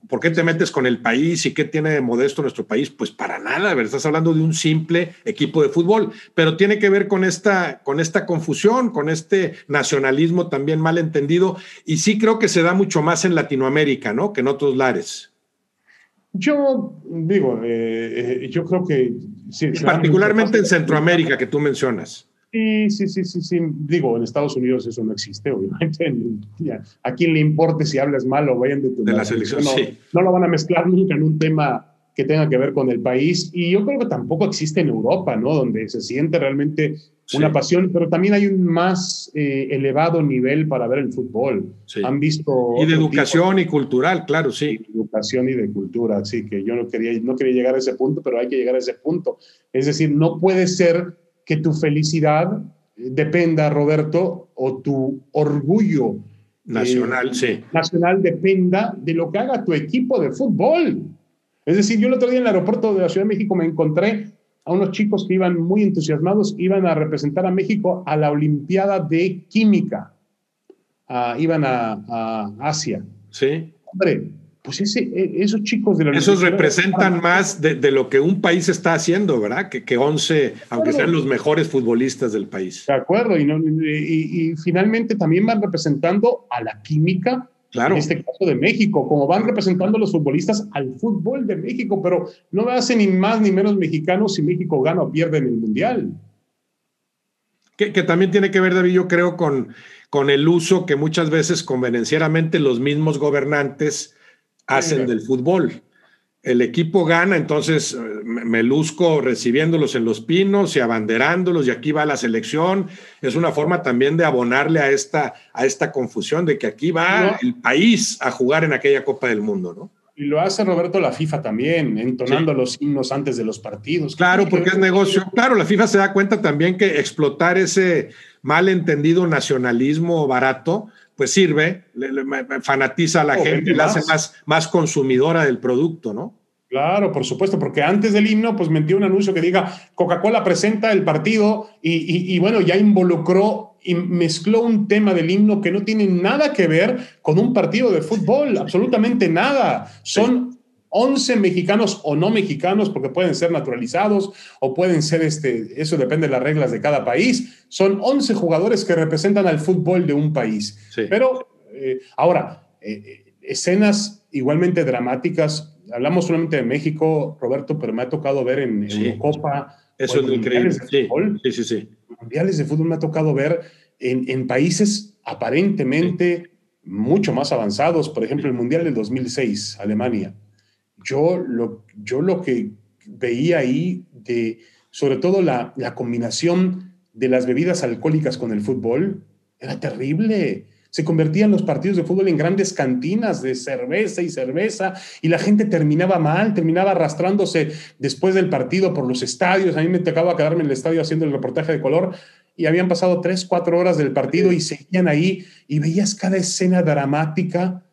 ¿Por qué te metes con el país y qué tiene de modesto nuestro país? Pues para nada, ¿verdad? Estás hablando de un simple equipo de fútbol, pero tiene que ver con esta, con esta confusión, con este nacionalismo también mal entendido. Y sí creo que se da mucho más en Latinoamérica, ¿no? Que en otros lares. Yo digo, eh, eh, yo creo que... Sí, particularmente en Centroamérica, que tú mencionas. Sí, sí, sí, sí, sí. Digo, en Estados Unidos eso no existe, obviamente. ¿A quién le importe si hablas mal o vayan de tu de la selección? No, no lo van a mezclar nunca en un tema que tenga que ver con el país. Y yo creo que tampoco existe en Europa, ¿no? Donde se siente realmente una pasión, pero también hay un más eh, elevado nivel para ver el fútbol. Han visto... Y de educación y cultural, claro, sí. educación y de cultura, sí, que yo no quería, no quería llegar a ese punto, pero hay que llegar a ese punto. Es decir, no puede ser que tu felicidad dependa, Roberto, o tu orgullo eh, nacional, sí. nacional dependa de lo que haga tu equipo de fútbol. Es decir, yo el otro día en el aeropuerto de la Ciudad de México me encontré a unos chicos que iban muy entusiasmados, iban a representar a México a la Olimpiada de Química. Ah, iban a, a Asia. Sí. Hombre, pues e, esos chicos de la Esos representan más de, lo que un país está haciendo, ¿verdad? Que, que 11, aunque sean los mejores futbolistas del país. De acuerdo, y, y, finalmente también van representando a la química, claro. en este caso de México, como van representando los futbolistas al fútbol de México, pero no me hace ni más ni menos mexicanos si México gana o pierde en el Mundial. Que, que también tiene que ver, David, yo creo, con, con el uso que muchas veces convenencieramente los mismos gobernantes hacen del fútbol. el equipo gana, entonces eh, me luzco recibiéndolos en los pinos y abanderándolos y aquí va la selección. Es una forma también de abonarle a esta, a esta confusión de que aquí va el país a jugar en aquella Copa del Mundo, ¿no? Y lo hace Roberto la FIFA también, entonando los himnos antes de los partidos. Claro, porque es negocio. Claro, la FIFA se da cuenta también que explotar ese malentendido nacionalismo barato pues sirve, fanatiza a la gente, la hace más, más consumidora del producto, ¿no? Claro, por supuesto, porque antes del himno, pues metió un anuncio que diga Coca-Cola presenta el partido y, bueno, ya involucró y mezcló un tema del himno que no tiene nada que ver con un partido de fútbol, absolutamente nada. Son 11 mexicanos o no mexicanos, porque pueden ser naturalizados o pueden ser, este, eso depende de las reglas de cada país. Son 11 jugadores que representan al fútbol de un país. Pero eh, ahora, eh, eh, escenas igualmente dramáticas, hablamos solamente de México, Roberto, pero me ha tocado ver en Eurocopa. Eso es increíble. sí, sí, sí. Mundiales de fútbol me ha tocado ver en, en países aparentemente mucho más avanzados, por ejemplo, el Mundial del 2006, Alemania yo lo, yo lo que veía ahí, de, sobre todo la, la combinación de las bebidas alcohólicas con el fútbol, era terrible. Se convertían los partidos de fútbol en grandes cantinas de cerveza y cerveza y la gente terminaba mal, terminaba arrastrándose después del partido por los estadios. A mí me tocaba quedarme en el estadio haciendo el reportaje de color y habían pasado tres, cuatro horas del partido y seguían ahí y veías cada escena dramática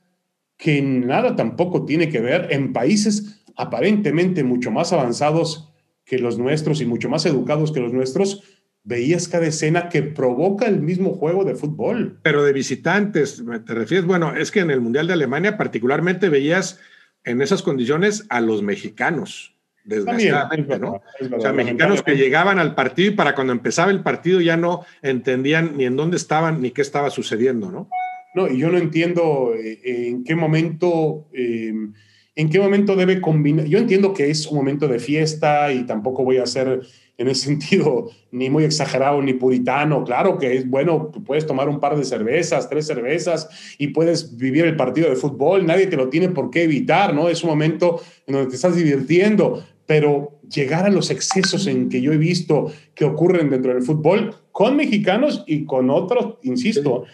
que nada tampoco tiene que ver en países aparentemente mucho más avanzados que los nuestros y mucho más educados que los nuestros, veías cada escena que provoca el mismo juego de fútbol. Pero de visitantes, ¿te refieres? Bueno, es que en el Mundial de Alemania particularmente veías en esas condiciones a los mexicanos, desgraciadamente, ¿no? o sea, mexicanos que llegaban al partido y para cuando empezaba el partido ya no entendían ni en dónde estaban ni qué estaba sucediendo, ¿no? No, y yo no entiendo eh, en qué momento, em, en qué momento debe combinar. Yo entiendo que es un momento de fiesta y tampoco voy a ser en ese sentido ni muy exagerado ni puritano. Claro que es bueno, puedes tomar un par de cervezas, tres cervezas y puedes vivir el partido de fútbol. Nadie te lo tiene por qué evitar, ¿no? Es un momento en donde te estás divirtiendo, pero llegar a los excesos en que yo he visto que ocurren dentro del fútbol con mexicanos y con otros, insisto,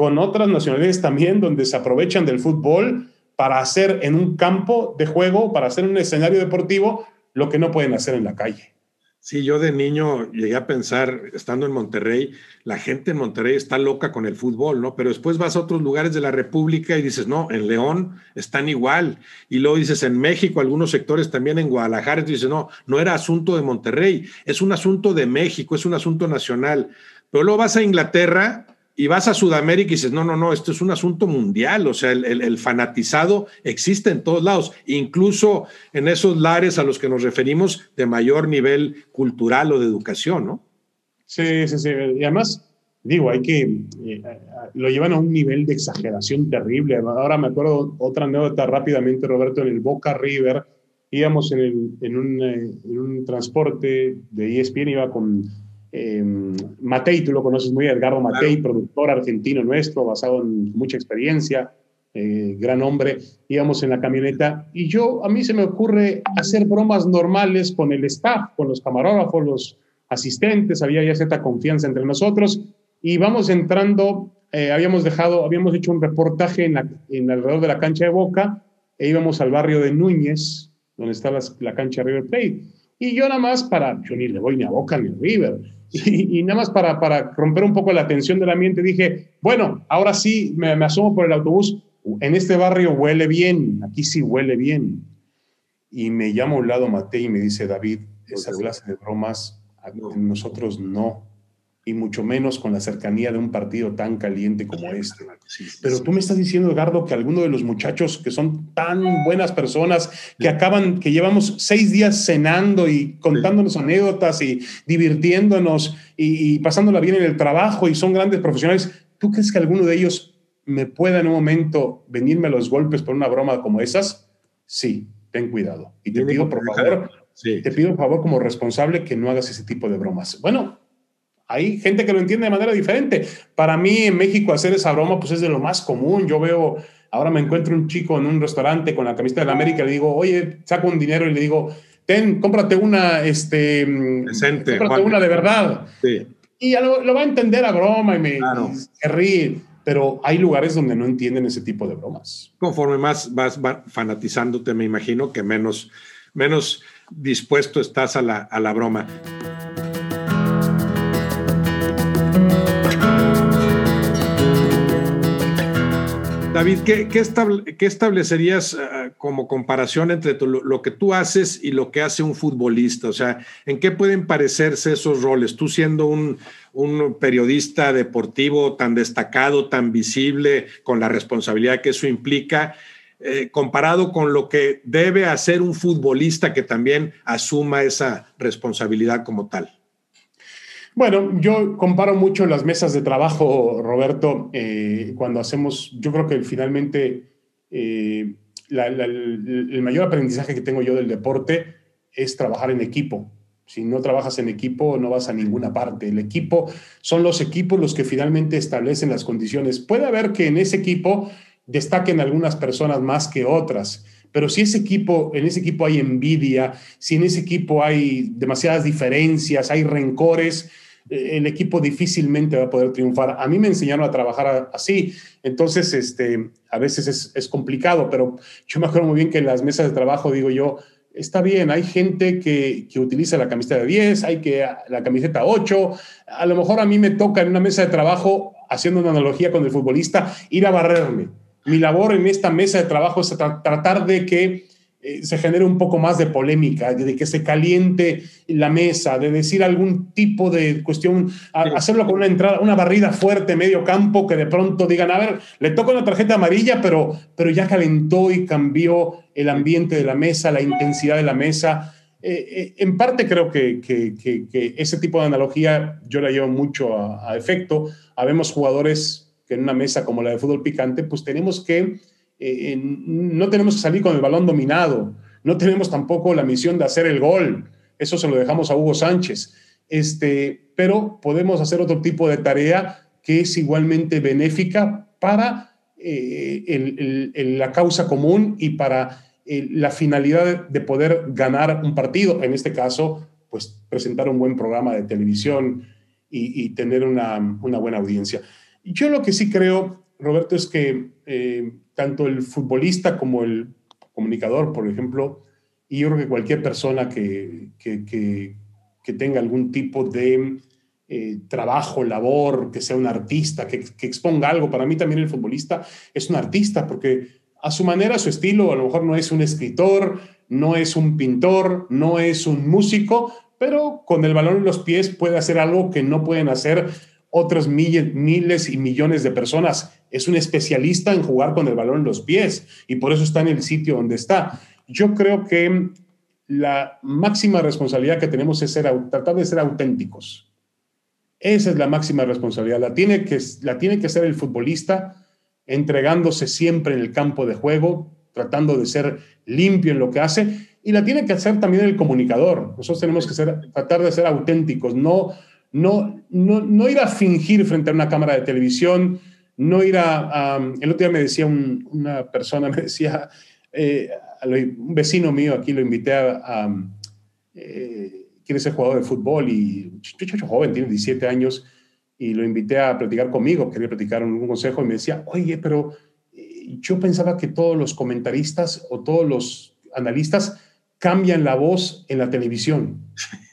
con otras nacionalidades también, donde se aprovechan del fútbol para hacer en un campo de juego, para hacer un escenario deportivo, lo que no pueden hacer en la calle. Sí, yo de niño llegué a pensar, estando en Monterrey, la gente en Monterrey está loca con el fútbol, ¿no? Pero después vas a otros lugares de la República y dices, no, en León están igual. Y luego dices, en México, algunos sectores también en Guadalajara, y dices, no, no era asunto de Monterrey, es un asunto de México, es un asunto nacional. Pero luego vas a Inglaterra y vas a Sudamérica y dices, no, no, no, esto es un asunto mundial, o sea, el, fanatizado existe en todos lados, incluso en esos lares a los que nos referimos de mayor nivel cultural o de educación, ¿no? Sí, sí, sí, y además, digo, hay que, eh, lo llevan a un nivel de exageración terrible. Ahora me acuerdo otra anécdota rápidamente, Roberto, en el Boca River, íbamos en, eh, en un transporte de ESPN, iba con eh, Matei, tú lo conoces muy bien, Edgardo Matei, productor argentino nuestro, basado en mucha experiencia, eh, gran hombre, íbamos en la camioneta y yo, a mí se me ocurre hacer bromas normales con el staff, con los camarógrafos, los asistentes, había ya cierta confianza entre nosotros y vamos entrando, eh, habíamos dejado, habíamos hecho un reportaje en, en, alrededor de la cancha de Boca e íbamos al barrio de Núñez, donde está la, la cancha River Plate. Y yo nada más para, yo ni le voy ni a Boca ni a River, y, nada más para, para, romper un poco la tensión del ambiente, dije, bueno, ahora sí me, asomo por el autobús. En este barrio huele bien, aquí sí huele bien. Y me llama a un lado Matei y me dice, David, esa clase de bromas, nosotros no y mucho menos con la cercanía de un partido tan caliente como este. Pero tú me estás diciendo, Edgardo, que alguno de los muchachos que son tan buenas personas, que acaban, que llevamos seis días cenando y contándonos anécdotas y divirtiéndonos y, y pasándola bien en el trabajo y son grandes profesionales, ¿tú crees que alguno de ellos me pueda en un momento venirme a los golpes por una broma como esas? Sí, ten cuidado. Y te pido, por favor, te pido, por favor, como responsable, que no hagas ese tipo de bromas. Bueno, hay gente que lo entiende de manera diferente. Para mí en México hacer esa broma pues es de lo más común. Yo veo Ahora me encuentro un chico en un restaurante con la camiseta de la América y le digo, oye, saco un dinero y le digo, ten, cómprate una, este, Decente, cómprate una de verdad. Sí. Y ya lo, va a entender a broma y me y ríe pero hay lugares donde no entienden ese tipo de bromas. Conforme más vas fanatizándote, me imagino que menos, menos dispuesto estás a la, a la broma. David, ¿qué, establecerías eh, como comparación entre lo, que tú haces y lo que hace un futbolista? O sea, ¿en qué pueden parecerse esos roles? Tú siendo un, periodista deportivo tan destacado, tan visible, con la responsabilidad que eso implica, eh, comparado con lo que debe hacer un futbolista que también asuma esa responsabilidad como tal. Bueno, yo comparo mucho las mesas de trabajo, Roberto, eh, cuando hacemos, yo creo que finalmente eh, el mayor aprendizaje que tengo yo del deporte es trabajar en equipo. Si no trabajas en equipo, no vas a ninguna parte. El equipo son los equipos los que finalmente establecen las condiciones. Puede haber que en ese equipo destaquen algunas personas más que otras, pero si ese equipo, en ese equipo hay envidia, si en ese equipo hay demasiadas diferencias, hay rencores, eh, el equipo difícilmente va a poder triunfar. A mí me enseñaron a trabajar así, entonces este, a veces es, complicado, pero yo me acuerdo muy bien que en las mesas de trabajo digo yo, está bien, hay gente que, que, utiliza la camiseta de 10, hay que la camiseta 8, a lo mejor a mí me toca en una mesa de trabajo, haciendo una analogía con el futbolista, ir a barrerme. Mi labor en esta mesa de trabajo es tratar de que eh, se genere un poco más de polémica, de que se caliente la mesa, de decir algún tipo de cuestión, hacerlo con una entrada, una barrida fuerte, medio campo, que de pronto digan, a ver, le toca una tarjeta amarilla, pero, pero ya calentó y cambió el ambiente de la mesa, la intensidad de la mesa. Eh, eh, en parte creo que, que, ese tipo de analogía yo la llevo mucho a, a efecto. Habemos jugadores que en una mesa como la de fútbol picante, pues tenemos que eh, no tenemos que salir con el balón dominado, no tenemos tampoco la misión de hacer el gol, eso se lo dejamos a Hugo Sánchez, este, pero podemos hacer otro tipo de tarea que es igualmente benéfica para eh, la causa común y para eh, la finalidad de poder ganar un partido, en este caso, pues presentar un buen programa de televisión y, tener una, una, buena audiencia. Yo lo que sí creo, Roberto, es que tanto el futbolista como el comunicador, por ejemplo, y yo creo que cualquier persona que, que, tenga algún tipo de eh, trabajo, labor, que sea un artista, que, exponga algo, para mí también el futbolista es un artista, porque a su manera, a su estilo, a lo mejor no es un escritor, no es un pintor, no es un músico, pero con el balón en los pies puede hacer algo que no pueden hacer otros miles, y millones de personas. Es un especialista en jugar con el balón en los pies y por eso está en el sitio donde está. Yo creo que la máxima responsabilidad que tenemos es ser, tratar de ser auténticos. Esa es la máxima responsabilidad. La tiene, que, la tiene que ser el futbolista entregándose siempre en el campo de juego, tratando de ser limpio en lo que hace, y la tiene que hacer también el comunicador. Nosotros tenemos que ser, tratar de ser auténticos, no no, no, ir a fingir frente a una cámara de televisión, no ir a... el otro día me decía una persona, me decía, eh, un vecino mío aquí lo invité a... Eh, quiere ser jugador de fútbol y muchacho joven, tiene 17 años, y lo invité a platicar conmigo, quería platicar un, consejo y me decía, oye, pero eh, yo pensaba que todos los comentaristas o todos los analistas cambian la voz en la televisión.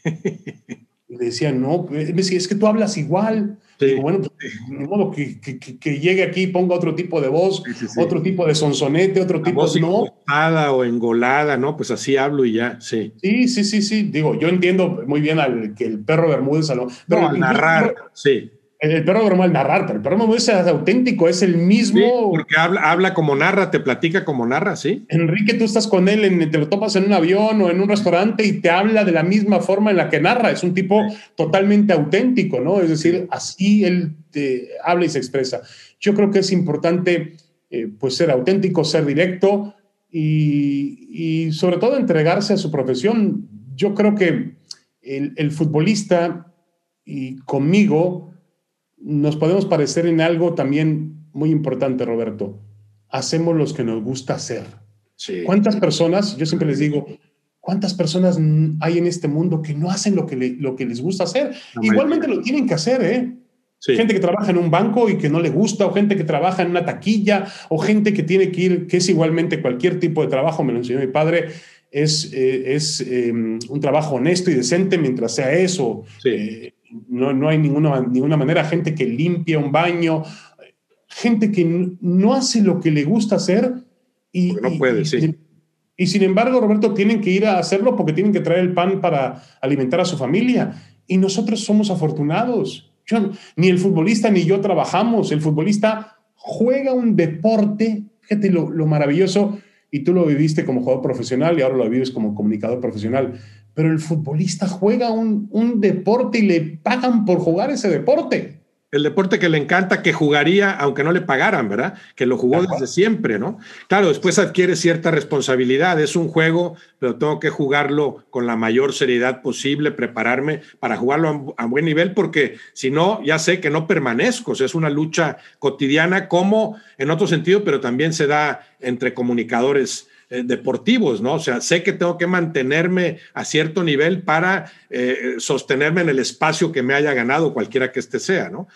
le decía, no, me decía, es que tú hablas igual. bueno, pues, de modo que, que, que, llegue aquí y ponga otro tipo de voz, otro tipo de sonsonete, otro tipo. ¿no? o engolada, ¿no? Pues así hablo y ya, sí. Sí, sí, sí, sí. Digo, yo entiendo muy bien al, que el perro Bermúdez. Pero no, al narrar, sí. El, perro perro normal narrar, pero el perro Bermúdez es auténtico, es el mismo. porque habla, habla como narra, te platica como narra, sí. Enrique, tú estás con él, en, te lo topas en un avión o en un restaurante y te habla de la misma forma en la que narra. Es un tipo totalmente auténtico, ¿no? Es decir, así él te habla y se expresa. Yo creo que es importante, eh, pues, ser auténtico, ser directo y, y, sobre todo entregarse a su profesión. Yo creo que el, el futbolista y conmigo nos podemos parecer en algo también muy importante, Roberto. hacemos lo que nos gusta hacer. ¿Cuántas personas, yo siempre les digo, cuántas personas hay en este mundo que no hacen lo que, lo que les gusta hacer? Igualmente lo tienen que hacer, ¿eh? Gente que trabaja en un banco y que no le gusta, o gente que trabaja en una taquilla, o gente que tiene que ir, que es igualmente cualquier tipo de trabajo, me lo enseñó mi padre, es, eh, es em, un trabajo honesto y decente mientras sea eso. Eh, no, no, hay ninguna, ninguna manera, gente que limpia un baño, gente que no hace lo que le gusta hacer y, no puede, sí. y sin embargo, Roberto, tienen que ir a hacerlo porque tienen que traer el pan para alimentar a su familia. Y nosotros somos afortunados ni el futbolista ni yo trabajamos. El futbolista juega un deporte, fíjate lo, maravilloso, y tú lo viviste como jugador profesional y ahora lo vives como comunicador profesional. Pero el futbolista juega un, un deporte y le pagan por jugar ese deporte el deporte que le encanta, que jugaría aunque no le pagaran, ¿verdad? Que lo jugó desde siempre, ¿no? Claro, después adquiere cierta responsabilidad, es un juego, pero tengo que jugarlo con la mayor seriedad posible, prepararme para jugarlo a, buen nivel, porque si no, ya sé que no permanezco, o sea, es una lucha cotidiana como en otro sentido, pero también se da entre comunicadores eh, deportivos, ¿no? O sea, sé que tengo que mantenerme a cierto nivel para eh, sostenerme en el espacio que me haya ganado, cualquiera que este sea, ¿no?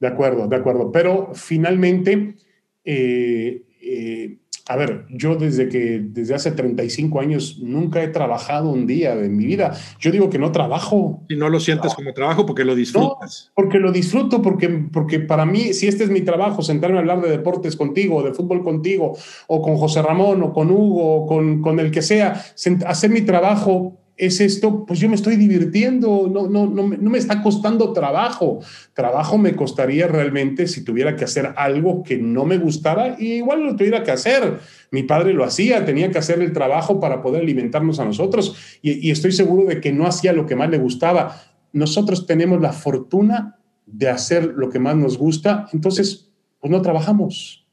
De acuerdo, de acuerdo. Pero finalmente, eh, a ver, yo desde que desde hace 35 años nunca he trabajado un día de mi vida. Yo digo que no trabajo. Y no lo sientes como trabajo porque lo disfrutas. porque lo disfruto, porque, porque para mí, si este es mi trabajo, sentarme a hablar de deportes contigo, de fútbol contigo, o con José Ramón, o con Hugo, o con, con el que sea, hacer mi trabajo es esto, pues yo me estoy divirtiendo, no, no, no, no, me está costando trabajo. Trabajo me costaría realmente si tuviera que hacer algo que no me gustara y igual lo tuviera que hacer. Mi padre lo hacía, tenía que hacer el trabajo para poder alimentarnos a nosotros y, y estoy seguro de que no hacía lo que más le gustaba. Nosotros tenemos la fortuna de hacer lo que más nos gusta, entonces pues no trabajamos.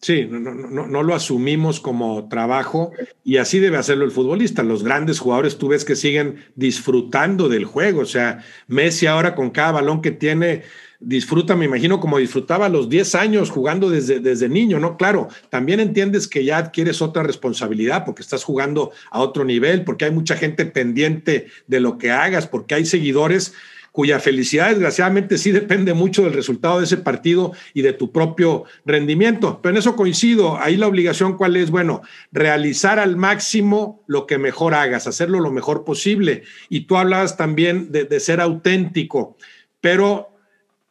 Sí, no, no, no, lo asumimos como trabajo y así debe hacerlo el futbolista. Los grandes jugadores tú ves que siguen disfrutando del juego. O sea, Messi ahora con cada balón que tiene, disfruta, me imagino, como disfrutaba a los 10 años jugando desde, desde niño, ¿no? Claro, también entiendes que ya adquieres otra responsabilidad porque estás jugando a otro nivel, porque hay mucha gente pendiente de lo que hagas, porque hay seguidores cuya felicidad desgraciadamente sí depende mucho del resultado de ese partido y de tu propio rendimiento. Pero en eso coincido, ahí la obligación cuál es, bueno, realizar al máximo lo que mejor hagas, hacerlo lo mejor posible. Y tú hablabas también de, ser auténtico, pero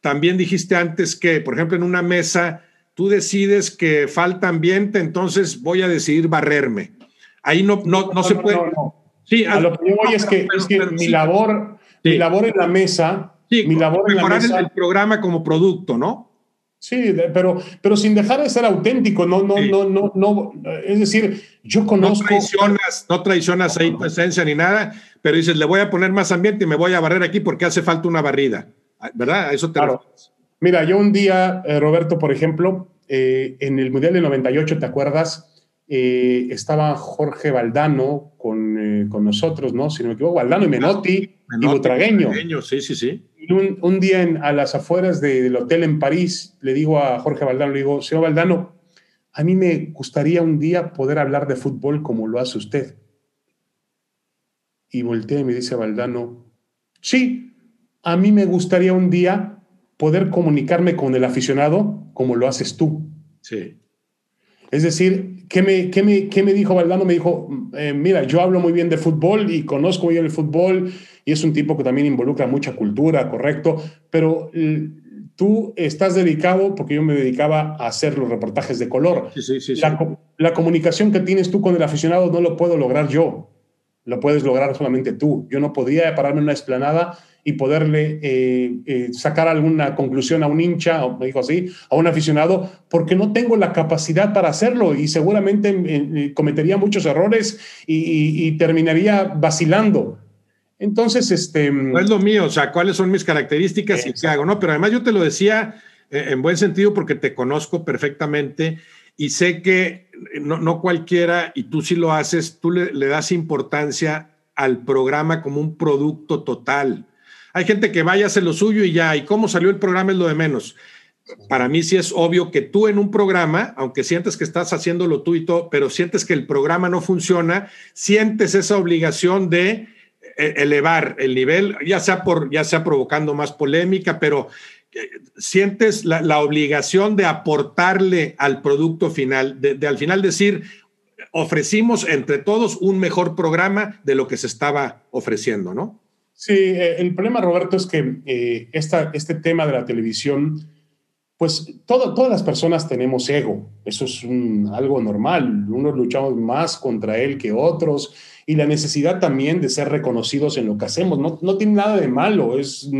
también dijiste antes que, por ejemplo, en una mesa, tú decides que falta ambiente, entonces voy a decidir barrerme. Ahí no, no, no, se puede... Sí, a, lo que yo voy es que, es que mi labor mi labor en la mesa. mi labor en la mesa, el programa como producto, ¿no? Sí, pero, pero sin dejar de ser auténtico, no, no, no, no, no, es decir, yo conozco. No traicionas, no traicionas ahí tu esencia ni nada, pero dices, le voy a poner más ambiente y me voy a barrer aquí porque hace falta una barrida, ¿verdad? eso te claro. Mira, yo un día, eh, Roberto, por ejemplo, eh, en el Mundial del 98, ¿te acuerdas? Eh, estaba Jorge Valdano con, con, nosotros, ¿no? Si no me equivoco, Valdano y Menotti, y Butragueño. Sí, sí, sí. Un, un día en, a las afueras del hotel en París, le digo a Jorge Valdano, le digo, señor Valdano, a mí me gustaría un día poder hablar de fútbol como lo hace usted. Y voltea y me dice Valdano, sí, a mí me gustaría un día poder comunicarme con el aficionado como lo haces tú. Sí. Es decir, ¿qué me, qué me, qué me dijo Valdano? Me dijo, eh, mira, yo hablo muy bien de fútbol y conozco muy bien el fútbol y es un tipo que también involucra mucha cultura, correcto, pero tú estás dedicado, porque yo me dedicaba a hacer los reportajes de color. Sí, sí, sí, la, la comunicación que tienes tú con el aficionado no lo puedo lograr yo, lo puedes lograr solamente tú. Yo no podía pararme en una explanada y poderle eh, eh, sacar alguna conclusión a un hincha, o me dijo así, a un aficionado, porque no tengo la capacidad para hacerlo y seguramente eh, cometería muchos errores y, terminaría vacilando. Entonces, este... No es lo mío, o sea, cuáles son mis características y qué hago, ¿no? Pero además yo te lo decía en buen sentido porque te conozco perfectamente y sé que no, no cualquiera, y tú sí lo haces, tú le, le das importancia al programa como un producto total. Hay gente que vaya a hacer lo suyo y ya, y cómo salió el programa es lo de menos. para mí sí es obvio que tú en un programa, aunque sientes que estás haciéndolo tú y todo, pero sientes que el programa no funciona, sientes esa obligación de eh, elevar el nivel, ya sea, por, ya sea provocando más polémica, pero eh, sientes la, obligación de aportarle al producto final, de, al final decir, ofrecimos entre todos un mejor programa de lo que se estaba ofreciendo, ¿no? Sí, eh, el problema, Roberto, es que este tema de la televisión pues todas las personas tenemos ego, eso es algo normal, unos luchamos más contra él que otros y la necesidad también de ser reconocidos en lo que hacemos, no, no tiene nada de malo, es,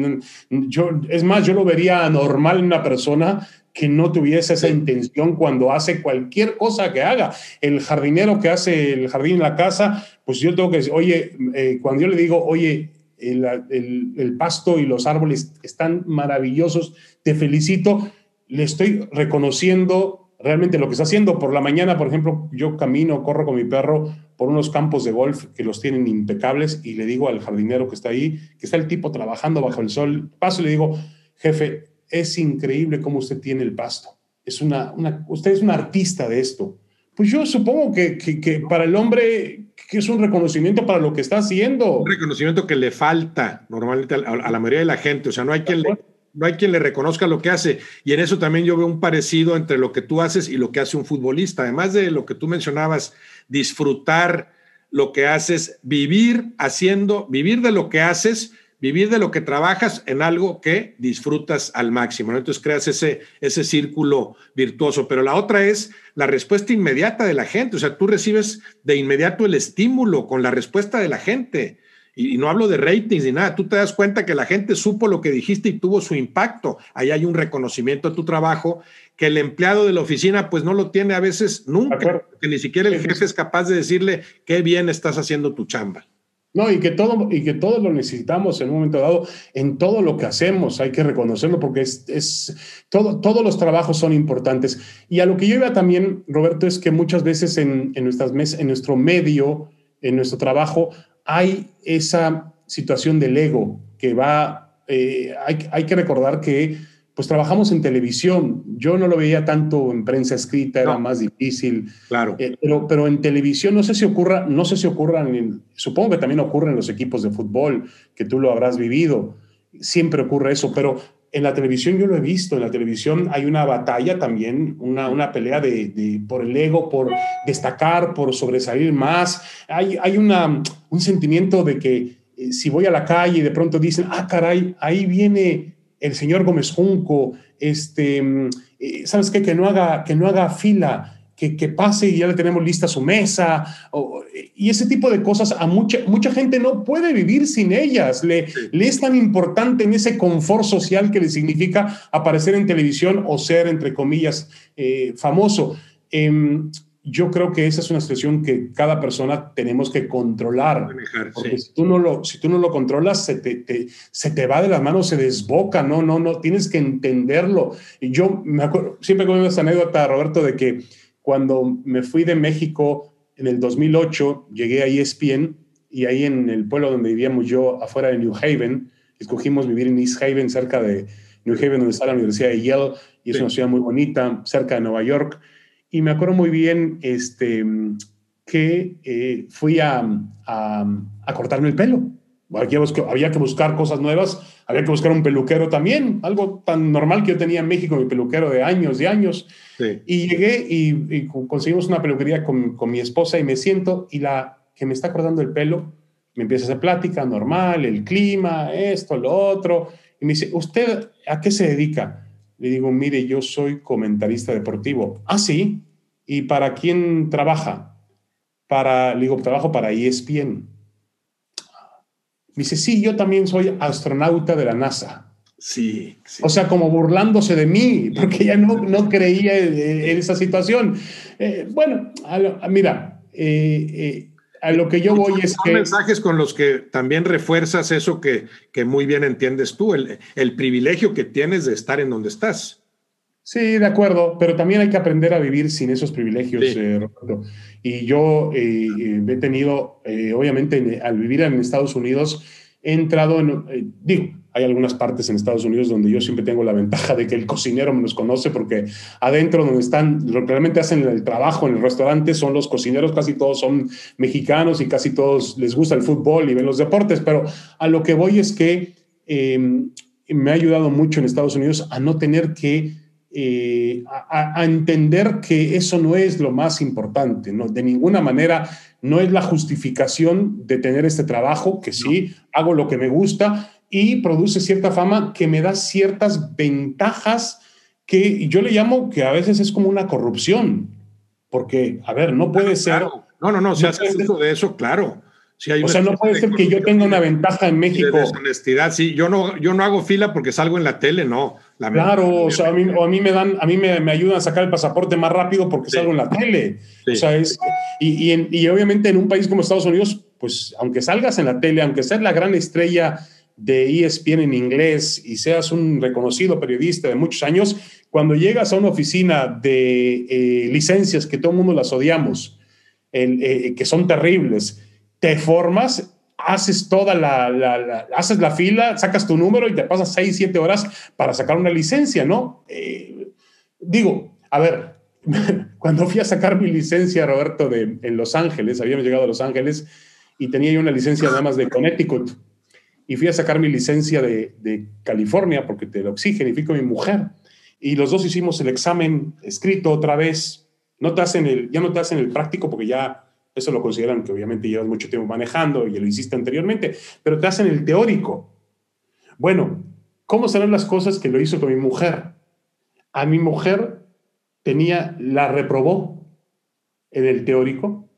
yo, es más, yo lo vería normal en una persona que no tuviese esa intención cuando hace cualquier cosa que haga. El jardinero que hace el jardín en la casa, pues yo tengo que decir, oye, eh, cuando yo le digo, oye, el, el, el, pasto y los árboles están maravillosos, te felicito, le estoy reconociendo realmente lo que está haciendo. Por la mañana, por ejemplo, yo camino, corro con mi perro por unos campos de golf que los tienen impecables y le digo al jardinero que está ahí, que está el tipo trabajando bajo el sol, paso y le digo, jefe, es increíble cómo usted tiene el pasto. Es una, una usted es un artista de esto. Pues yo supongo que, que, para el hombre que es un reconocimiento para lo que está haciendo. Un reconocimiento que le falta normalmente a, a la mayoría de la gente. O sea, no hay quien le, no hay quien le reconozca lo que hace. Y en eso también yo veo un parecido entre lo que tú haces y lo que hace un futbolista. Además de lo que tú mencionabas, disfrutar lo que haces, vivir haciendo, vivir de lo que haces, vivir de lo que trabajas en algo que disfrutas al máximo. Entonces creas ese, ese círculo virtuoso. Pero la otra es la respuesta inmediata de la gente. O sea, tú recibes de inmediato el estímulo con la respuesta de la gente y, no hablo de ratings ni nada, tú te das cuenta que la gente supo lo que dijiste y tuvo su impacto. Ahí hay un reconocimiento a tu trabajo que el empleado de la oficina pues no lo tiene a veces nunca, que ni siquiera el jefe es capaz de decirle qué bien estás haciendo tu chamba. No, y que todo, y que todos lo necesitamos en un momento dado, en todo lo que hacemos, hay que reconocerlo porque es, es todo, todos los trabajos son importantes. Y a lo que yo iba también, Roberto, es que muchas veces en, en, nuestras mes, en nuestro medio, en nuestro trabajo, hay esa situación del ego que va, eh, hay, que recordar que pues trabajamos en televisión. Yo no lo veía tanto en prensa escrita, era más difícil. Claro. Eh, pero, pero en televisión no sé si ocurra, no sé si ocurran, supongo que también ocurre en los equipos de fútbol, que tú lo habrás vivido. Siempre ocurre eso, pero en la televisión yo lo he visto, en la televisión hay una batalla también, una, una pelea de, por el ego, por destacar, por sobresalir más. Hay, hay una, un sentimiento de que eh, si voy a la calle y de pronto dicen, ah, caray, ahí viene el señor Gómez Junco, este, mm, eh, ¿sabes qué? Que no haga, que no haga fila que, pase y ya le tenemos lista su mesa, y ese tipo de cosas, a mucha, mucha gente no puede vivir sin ellas. Le, le es tan importante en ese confort social que le significa aparecer en televisión o ser, entre comillas, eh, famoso. Em, yo creo que esa es una situación que cada persona tenemos que controlar. porque si, tú no lo, si tú no lo controlas, se te, se te va de las manos, se desboca, no, no, no, tienes que entenderlo. Y yo me acuerdo, siempre con esa anécdota, Roberto, de que cuando me fui de México en el 2008, llegué a ESPN y ahí en el pueblo donde vivíamos yo, afuera de New Haven, escogimos vivir en East Haven, cerca de New Haven, donde está la Universidad de Yale, y es una ciudad muy bonita, cerca de Nueva York. Y me acuerdo muy bien este, que eh, fui a, a cortarme el pelo. Había que, buscar cosas nuevas, había que buscar un peluquero también, algo tan normal que yo tenía en México, mi peluquero de años y años. Y llegué y, conseguimos una peluquería con, con, mi esposa y me siento y la que me está cortando el pelo me empieza a hacer plática normal, el clima, esto, lo otro. Y me dice, ¿usted a qué se dedica? Le digo, mire, yo soy comentarista deportivo. Ah, sí. ¿Y para quién trabaja? Para, le digo, trabajo para ESPN. Dice, sí, yo también soy astronauta de la NASA. Sí, O sea, como burlándose de mí, porque ya no, no creía en, esa situación. Eh, bueno, mira, eh, eh, a lo que yo voy es que... mensajes con los que también refuerzas eso que, que muy bien entiendes tú, el, el, privilegio que tienes de estar en donde estás. Sí, de acuerdo, pero también hay que aprender a vivir sin esos privilegios, Roberto. Y yo he tenido, obviamente, al vivir en Estados Unidos, he entrado en, eh, digo, hay algunas partes en Estados Unidos donde yo siempre tengo la ventaja de que el cocinero me los conoce porque adentro donde están, realmente hacen el trabajo en el restaurante son los cocineros, casi todos son mexicanos y casi todos les gusta el fútbol y ven los deportes, pero a lo que voy es que em, me ha ayudado mucho en Estados Unidos a no tener que, eh, a, entender que eso no es lo más importante, ¿no? De ninguna manera no es la justificación de tener este trabajo, que sí, hago lo que me gusta, y produce cierta fama que me da ciertas ventajas que yo le llamo que a veces es como una corrupción, porque, a ver, no puede ser... No, no, no, se hace uso de eso, claro. o sea, no puede ser que yo tenga una ventaja en México. De deshonestidad, sí. Yo no, yo no hago fila porque salgo en la tele, no. Claro, o sea, a mí, o a mí me dan, a mí me, me, ayudan a sacar el pasaporte más rápido porque salgo en la tele. O sea, es, y, y, y obviamente en un país como Estados Unidos, pues aunque salgas en la tele, aunque seas la gran estrella de ESPN en inglés y seas un reconocido periodista de muchos años, cuando llegas a una oficina de eh, licencias que todo el mundo las odiamos, eh, que son terribles, te formas, haces toda la, haces la fila, sacas tu número y te pasas seis, siete horas para sacar una licencia, ¿no? Eh, digo, a ver, cuando fui a sacar mi licencia, Roberto, de, en Los Ángeles, habíamos llegado a Los Ángeles y tenía yo una licencia nada más de Connecticut y fui a sacar mi licencia de, California porque te lo exigen y fui con mi mujer. Y los dos hicimos el examen escrito otra vez. No te hacen el, ya no te hacen el práctico porque ya eso lo consideran que obviamente llevas mucho tiempo manejando y lo hiciste anteriormente, pero te hacen el teórico. Bueno, ¿cómo serán las cosas que lo hizo con mi mujer? A mi mujer tenía, la reprobó en el teórico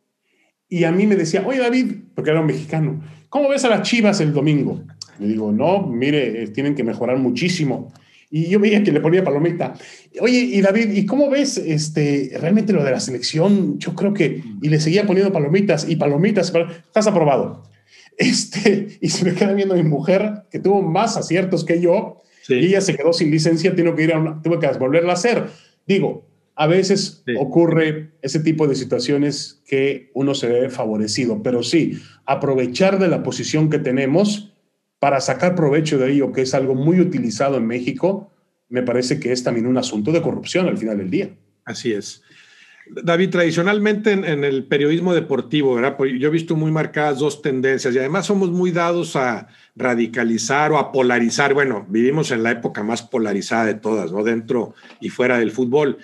y a mí me decía, oye David, porque era un mexicano, ¿cómo ves a las Chivas el domingo? Le digo, no, mire, eh, tienen que mejorar muchísimo. Y yo veía que le ponía palomita. Oye, y David, ¿y cómo ves este, realmente lo de la selección? Yo creo que, y le seguía poniendo palomitas y palomitas, estás aprobado. Este, y se me queda viendo mi mujer, que tuvo más aciertos que yo, y ella se quedó sin licencia, tengo que ir a una, tuve que volverla a hacer. Digo, a veces ocurre ese tipo de situaciones que uno se ve favorecido, pero sí, aprovechar de la posición que tenemos para sacar provecho de ello, que es algo muy utilizado en México, me parece que es también un asunto de corrupción al final del día. Así es. David, tradicionalmente en, el periodismo deportivo, ¿verdad? Pues yo he visto muy marcadas dos tendencias y además somos muy dados a radicalizar o a polarizar. Bueno, vivimos en la época más polarizada de todas, ¿no? Dentro y fuera del fútbol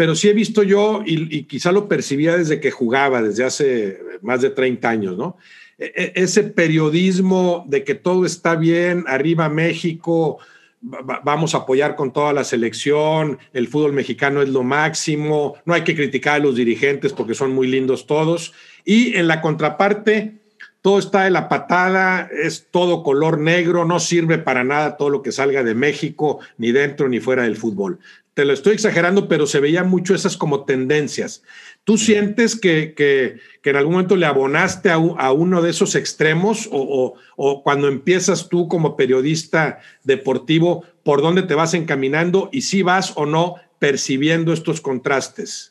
pero sí he visto yo, y, quizá lo percibía desde que jugaba, desde hace más de 30 años, ¿no? E, e, ese periodismo de que todo está bien, arriba México, vamos a apoyar con toda la selección, el fútbol mexicano es lo máximo, no hay que criticar a los dirigentes porque son muy lindos todos. Y en la contraparte, todo está de la patada, es todo color negro, no sirve para nada todo lo que salga de México, ni dentro ni fuera del fútbol te lo estoy exagerando, pero se veía mucho esas como tendencias. ¿Tú sientes que, que, en algún momento le abonaste a, uno de esos extremos o, o, cuando empiezas tú como periodista deportivo, por dónde te vas encaminando y si vas o no percibiendo estos contrastes?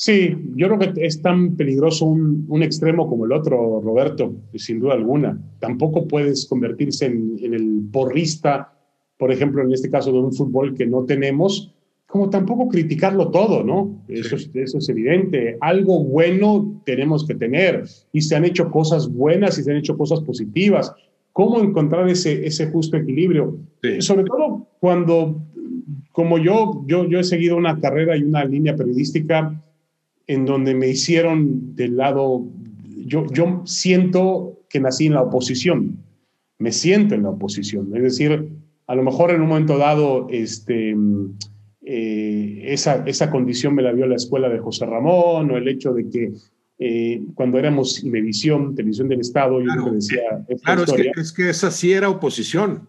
Sí, yo creo que es tan peligroso un, un extremo como el otro, Roberto, sin duda alguna. Tampoco puedes convertirse en, en el porrista por ejemplo, en este caso de un fútbol que no tenemos, como tampoco criticarlo todo, ¿no? Eso, es, eso es evidente. Algo bueno tenemos que tener y se han hecho cosas buenas y se han hecho cosas positivas. ¿Cómo encontrar ese, ese justo equilibrio? Sobre todo cuando, como yo, yo, yo he seguido una carrera y una línea periodística en donde me hicieron del lado, yo, yo siento que nací en la oposición, me siento en la oposición, es decir, a lo mejor en un momento dado este, eh, esa, esa, condición me la vio la escuela de José Ramón o el hecho de que eh, cuando éramos Imevisión, Televisión del Estado, yo claro, decía... Claro, es que, es que, esa sí era oposición.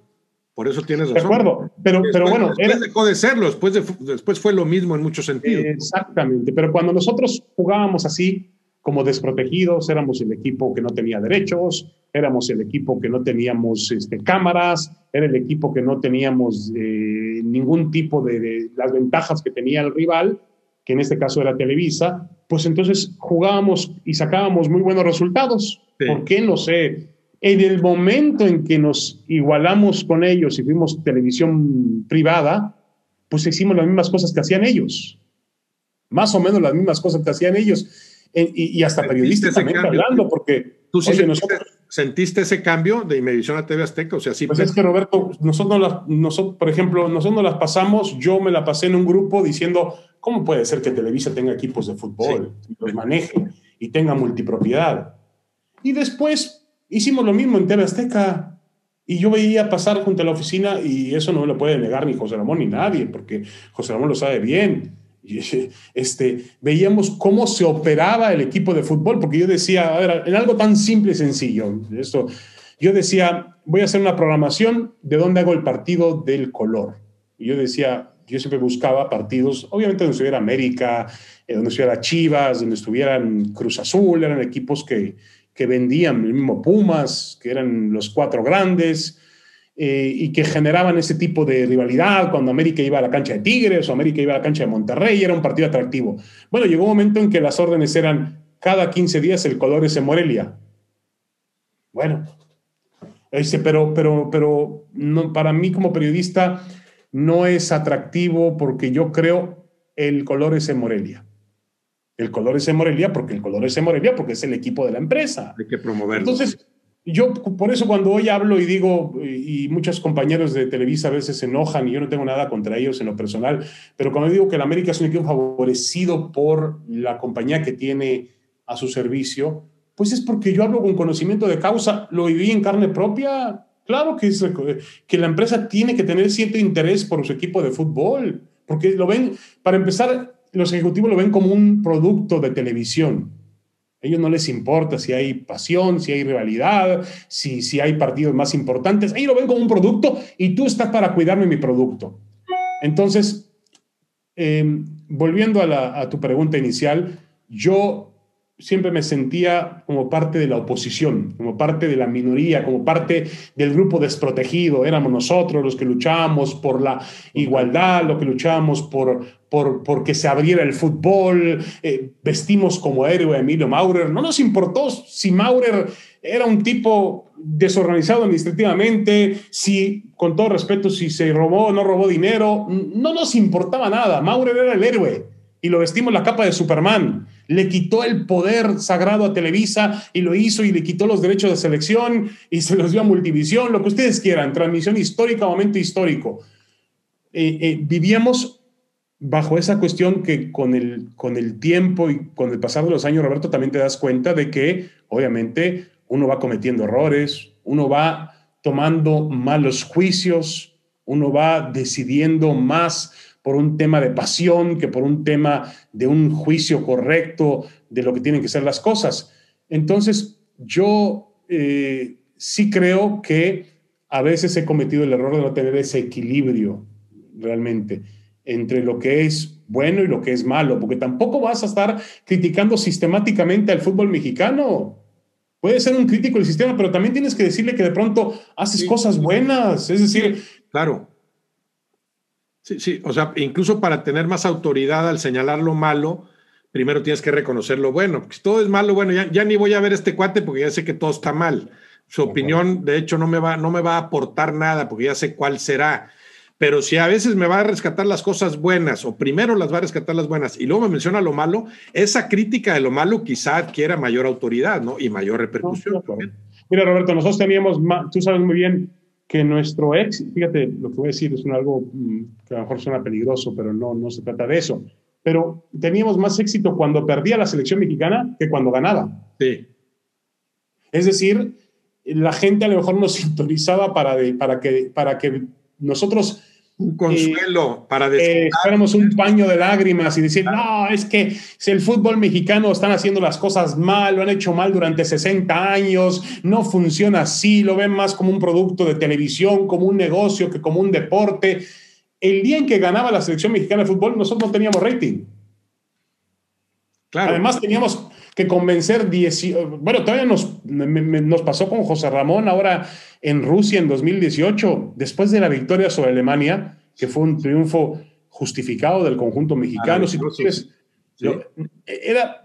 Por eso tienes razón. De acuerdo, pero, pero bueno... Después dejó de serlo, después, después fue lo mismo en muchos sentidos. Exactamente, pero cuando nosotros jugábamos así, como desprotegidos, éramos el equipo que no tenía derechos, éramos el equipo que no teníamos este, cámaras, era el equipo que no teníamos eh, ningún tipo de, las ventajas que tenía el rival, que en este caso era Televisa, pues entonces jugábamos y sacábamos muy buenos resultados. ¿Por qué? No sé. En el momento en que nos igualamos con ellos y fuimos televisión privada, pues hicimos las mismas cosas que hacían ellos. Más o menos las mismas cosas que hacían ellos. y, hasta periodistas también hablando, porque ¿Tú sí sentiste, ese cambio de Inmedición a TV Azteca? O sea, sí. Pues es que Roberto, nosotros, nosotros, por ejemplo, nosotros nos las pasamos, yo me la pasé en un grupo diciendo, ¿cómo puede ser que Televisa tenga equipos de fútbol, los maneje y tenga multipropiedad? Y después hicimos lo mismo en TV Azteca. Y yo veía pasar junto a la oficina, y eso no lo puede negar ni José Ramón ni nadie, porque José Ramón lo sabe bien. Este, veíamos cómo se operaba el equipo de fútbol, porque yo decía, a ver, en algo tan simple y sencillo, esto, yo decía, voy a hacer una programación de dónde hago el partido del color. Y yo decía, yo siempre buscaba partidos, obviamente donde estuviera América, eh, donde estuviera Chivas, donde estuvieran Cruz Azul, eran equipos que, que vendían, el mismo Pumas, que eran los cuatro grandes, eh, y que generaban ese tipo de rivalidad cuando América iba a la cancha de Tigres o América iba a la cancha de Monterrey, era un partido atractivo. Bueno, llegó un momento en que las órdenes eran cada 15 días el color es en Morelia. Bueno, dice, pero, pero, pero no, para mí como periodista no es atractivo porque yo creo el color es en Morelia. El color es en Morelia porque el color es en Morelia porque es el equipo de la empresa. Hay que promoverlo. Entonces, yo por eso cuando hoy hablo y digo, y muchos compañeros de Televisa a veces se enojan y yo no tengo nada contra ellos en lo personal, pero cuando digo que el América es un equipo favorecido por la compañía que tiene a su servicio, pues es porque yo hablo con conocimiento de causa, lo viví en carne propia. Claro que, que la empresa tiene que tener cierto interés por su equipo de fútbol, porque lo ven, para empezar, los ejecutivos lo ven como un producto de televisión ellos no les importa si hay pasión, si hay rivalidad, si, si hay partidos más importantes. Ellos lo ven como un producto y tú estás para cuidarme mi producto. Entonces, em, volviendo a, a tu pregunta inicial, yo siempre me sentía como parte de la oposición, como parte de la minoría, como parte del grupo desprotegido. Éramos nosotros los que luchábamos por la igualdad, los que luchábamos por, por, por que se abriera el fútbol, eh, vestimos como héroe Emilio Maurer. No nos importó si Maurer era un tipo desorganizado administrativamente, si, con todo respeto, si se robó o no robó dinero, no nos importaba nada. Maurer era el héroe y lo vestimos la capa de Superman le quitó el poder sagrado a Televisa y lo hizo y le quitó los derechos de selección y se los dio a Multivisión, lo que ustedes quieran, transmisión histórica, momento histórico. Eh, eh, vivíamos bajo esa cuestión que con el, con el tiempo y con el pasar de los años, Roberto, también te das cuenta de que obviamente uno va cometiendo errores, uno va tomando malos juicios, uno va decidiendo más por un tema de pasión que por un tema de un juicio correcto de lo que tienen que ser las cosas. Entonces, yo eh, sí creo que a veces he cometido el error de no tener ese equilibrio realmente entre lo que es bueno y lo que es malo, porque tampoco vas a estar criticando sistemáticamente al fútbol mexicano. Puedes ser un crítico del sistema, pero también tienes que decirle que de pronto haces cosas buenas. Es decir, claro. Sí, sí, o sea, incluso para tener más autoridad al señalar lo malo, primero tienes que reconocer lo bueno. si todo es malo, bueno, ya, ya, ni voy a ver este cuate porque ya sé que todo está mal. Su opinión, de hecho, no me, va, no me va a aportar nada porque ya sé cuál será. Pero si a veces me va a rescatar las cosas buenas, o primero las va a rescatar las buenas, y luego me menciona lo malo, esa crítica de lo malo quizá adquiera mayor autoridad, ¿no? Y mayor repercusión. Mira, Roberto, nosotros teníamos, tú sabes muy bien, que nuestro ex, fíjate, lo que voy a decir es un algo mm, que a lo mejor suena peligroso, pero no, no se trata de eso. Pero teníamos más éxito cuando perdía la selección mexicana que cuando ganaba. Sí. Es decir, la gente a lo mejor nos sintonizaba para, para, que, para que nosotros un consuelo para eh, un paño de lágrimas y decir, no, es que si el fútbol mexicano están haciendo las cosas mal, lo han hecho mal durante 60 años, no funciona así, lo ven más como un producto de televisión, como un negocio que como un deporte. El día en que ganaba la selección mexicana de fútbol, nosotros no teníamos rating. Claro. Además teníamos que convencer, bueno, todavía nos, nos pasó con José Ramón ahora en Rusia en 2018, después de la victoria sobre Alemania, que fue un triunfo justificado del conjunto mexicano. si, era,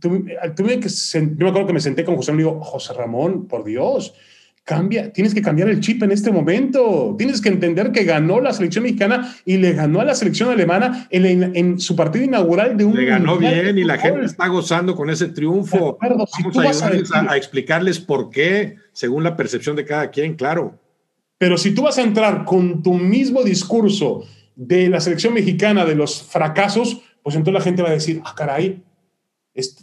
tuve, que, yo me acuerdo que me senté con José Ramón y digo, José Ramón, por Dios, cambia, tienes que cambiar el chip en este momento. Tienes que entender que ganó la selección mexicana y le ganó a la selección alemana en, su partido inaugural de un. Le ganó bien y la gente está gozando con ese triunfo. Vamos a ayudarles a, explicarles por qué, según la percepción de cada quien, claro. Pero si tú vas a entrar con tu mismo discurso de la selección mexicana, de los fracasos, pues entonces la gente va a decir, ah, caray,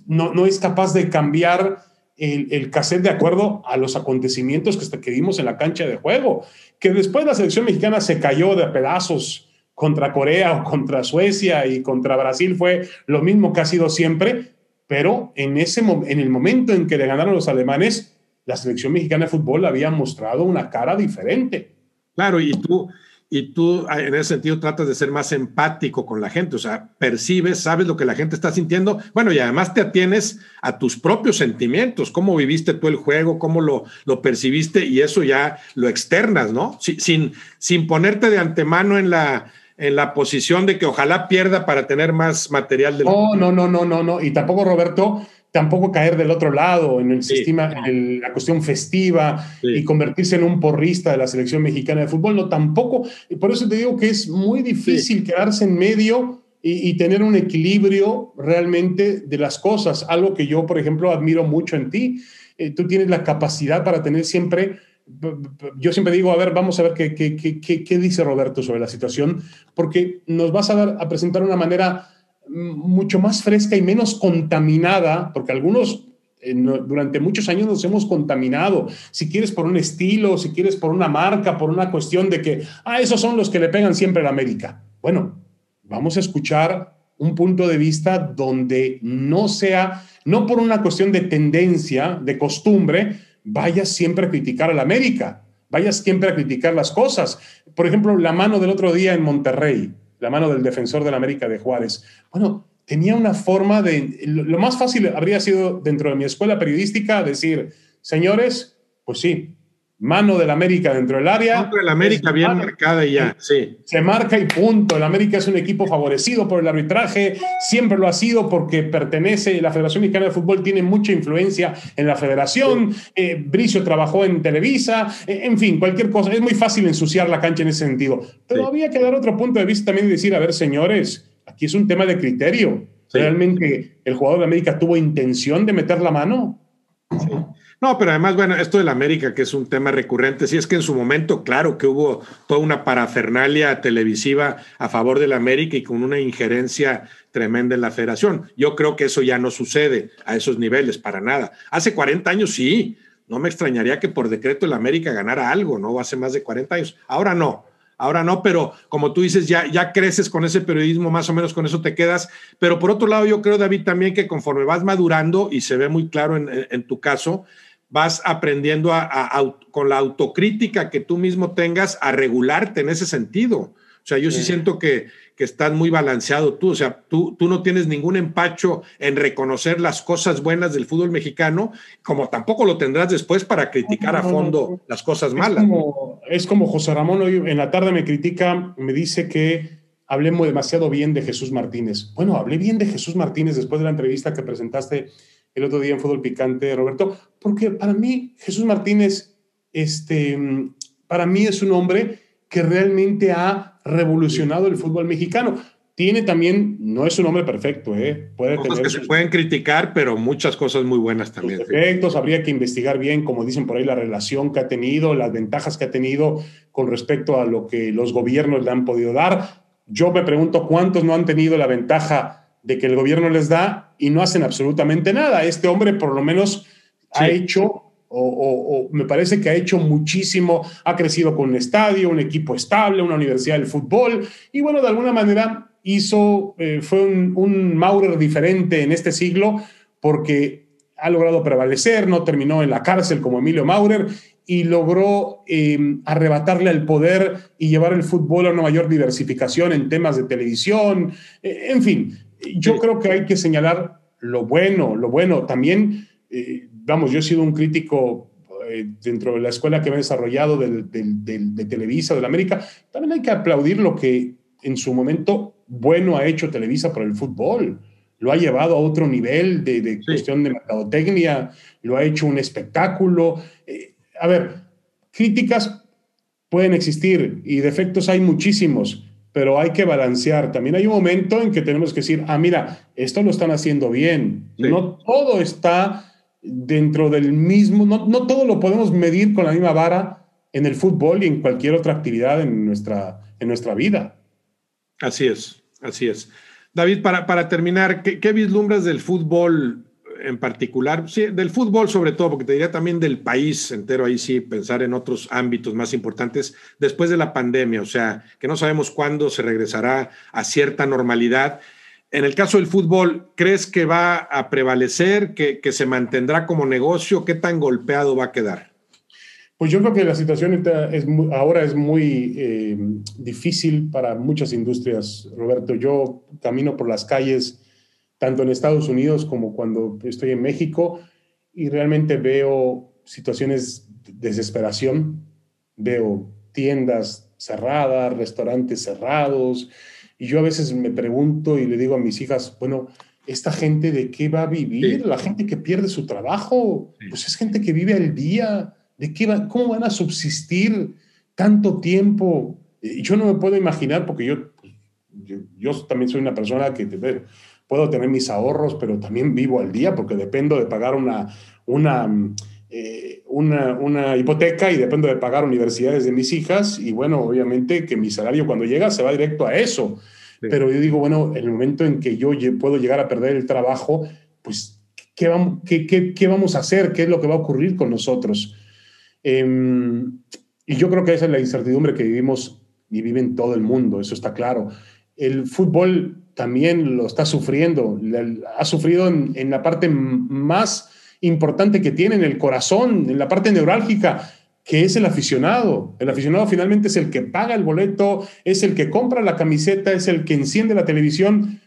no, no es capaz de cambiar el, el cassette de acuerdo a los acontecimientos que, que vimos en la cancha de juego. Que después la selección mexicana se cayó de pedazos contra Corea o contra Suecia y contra Brasil fue lo mismo que ha sido siempre, pero en, ese, en el momento en que le ganaron los alemanes, la selección mexicana de fútbol había mostrado una cara diferente. Claro, y tú, y tú ah, en ese sentido tratas de ser más empático con la gente, o sea, percibes, sabes lo que la gente está sintiendo, bueno, y además te atienes a tus propios sentimientos, cómo viviste tú el juego, cómo lo, lo percibiste y eso ya lo externas, ¿no? Sin, sin ponerte de antemano en la, en la posición de que ojalá pierda para tener más material del... No, no, no, no, no, no, y tampoco Roberto tampoco caer del otro lado en el sistema, en la cuestión festiva y convertirse en un porrista de la selección mexicana de fútbol, no tampoco. Y por eso te digo que es muy difícil quedarse en medio y, tener un equilibrio realmente de las cosas, algo que yo, por ejemplo, admiro mucho en ti. Eh, tú tienes la capacidad para tener siempre yo siempre digo, a ver, vamos a ver qué, qué, qué, qué, dice Roberto sobre la situación, porque nos vas a, dar, a presentar una manera mucho más fresca y menos contaminada, porque algunos eh, durante muchos años nos hemos contaminado. Si quieres por un estilo, si quieres por una marca, por una cuestión de que, ah, esos son los que le pegan siempre a la América. Bueno, vamos a escuchar un punto de vista donde no sea, no por una cuestión de tendencia, de costumbre, vayas siempre a criticar a la América, vayas siempre a criticar las cosas. Por ejemplo, la mano del otro día en Monterrey la mano del defensor de la América de Juárez. Bueno, tenía una forma de, lo más fácil habría sido dentro de mi escuela periodística decir, señores, pues sí, mano del América dentro del área. Dentro del América bien marcada y ya, sí. Se marca y punto. El América es un equipo favorecido por el arbitraje, siempre lo ha sido porque pertenece, la Federación Mexicana de Fútbol tiene mucha influencia en la federación, eh, Bricio trabajó en Televisa, eh, en fin, cualquier cosa. Es muy fácil ensuciar la cancha en ese sentido. Pero había que dar otro punto de vista también y decir, a ver, señores, aquí es un tema de criterio. ¿Realmente el jugador de América tuvo intención de meter la mano? Sí. No, pero además, bueno, esto del América, que es un tema recurrente, sí es que en su momento, claro que hubo toda una parafernalia televisiva a favor del América y con una injerencia tremenda en la federación. Yo creo que eso ya no sucede a esos niveles, para nada. Hace 40 años sí, no me extrañaría que por decreto el América ganara algo, ¿no? Hace más de 40 años. Ahora no. Ahora no, pero como tú dices, ya, ya creces con ese periodismo, más o menos con eso te quedas. Pero por otro lado, yo creo, David, también que conforme vas madurando, y se ve muy claro en tu caso, vas aprendiendo a, con la autocrítica que tú mismo tengas a regularte en ese sentido. O sea, yo sí, siento que, que, estás muy balanceado tú. O sea, tú, tú no tienes ningún empacho en reconocer las cosas buenas del fútbol mexicano, como tampoco lo tendrás después para criticar a fondo las cosas malas. Es como, José Ramón hoy en la tarde me critica, me dice que hablemos demasiado bien de Jesús Martínez. Bueno, hablé bien de Jesús Martínez después de la entrevista que presentaste el otro día en Fútbol Picante, Roberto, porque para mí Jesús Martínez, este, para mí es un hombre que realmente ha revolucionado el fútbol mexicano. Tiene también, no es un hombre perfecto, ¿eh? Puede tener que se pueden criticar, pero muchas cosas muy buenas también. Perfectos, habría que investigar bien, como dicen por ahí, la relación que ha tenido, las ventajas que ha tenido con respecto a lo que los gobiernos le han podido dar. Yo me pregunto cuántos no han tenido la ventaja de que el gobierno les da y no hacen absolutamente nada. Este hombre por lo menos ha hecho, o, me parece que ha hecho muchísimo, ha crecido con un estadio, un equipo estable, una universidad del fútbol, y bueno, de alguna manera hizo, eh, fue un, Maurer diferente en este siglo porque ha logrado prevalecer, no terminó en la cárcel como Emilio Maurer y logró em, arrebatarle al poder y llevar el fútbol a una mayor diversificación en temas de televisión, eh, en fin, yo creo que hay que señalar lo bueno, lo bueno. También, eh, vamos, yo he sido un crítico eh, dentro de la escuela que me he desarrollado de Televisa, de la América. También hay que aplaudir lo que en su momento bueno ha hecho Televisa por el fútbol. lo ha llevado a otro nivel de, cuestión de mercadotecnia, lo ha hecho un espectáculo. Eh, a ver, críticas pueden existir y defectos hay muchísimos, pero hay que balancear. También hay un momento en que tenemos que decir, ah, mira, esto lo están haciendo bien. No todo está dentro del mismo, no, no todo lo podemos medir con la misma vara en el fútbol y en cualquier otra actividad en nuestra, en nuestra vida. Así es, así es. David, para, para terminar, ¿qué, ¿qué, vislumbras del fútbol en particular? Sí, del fútbol sobre todo, porque te diría también del país entero, ahí sí, pensar en otros ámbitos más importantes después de la pandemia, o sea, que no sabemos cuándo se regresará a cierta normalidad. En el caso del fútbol, ¿crees que va a prevalecer, que, que se mantendrá como negocio? ¿Qué tan golpeado va a quedar? Pues yo creo que la situación es ahora es muy eh, difícil para muchas industrias, Roberto. Yo camino por las calles, tanto en Estados Unidos como cuando estoy en México, y realmente veo situaciones de desesperación. Veo tiendas cerradas, restaurantes cerrados, y yo a veces me pregunto y le digo a mis hijas, bueno, ¿esta gente de qué va a vivir? La gente que pierde su trabajo, pues es gente que vive al día ¿De qué ¿Cómo van a subsistir tanto tiempo? Yo no me puedo imaginar, porque yo, yo, también soy una persona que puedo tener mis ahorros, pero también vivo al día porque dependo de pagar una, una, eh, una, una, hipoteca y dependo de pagar universidades de mis hijas. Y bueno, obviamente que mi salario cuando llega se va directo a eso. Pero yo digo, bueno, en el momento en que yo puedo llegar a perder el trabajo, pues, ¿qué vamos, qué, qué, qué vamos a hacer? ¿Qué es lo que va a ocurrir con nosotros? Em, y yo creo que esa es la incertidumbre que vivimos y vive en todo el mundo, eso está claro. El fútbol también lo está sufriendo, ha sufrido en, la parte más importante que tiene, en el corazón, en la parte neurálgica, que es el aficionado. El aficionado finalmente es el que paga el boleto, es el que compra la camiseta, es el que enciende la televisión.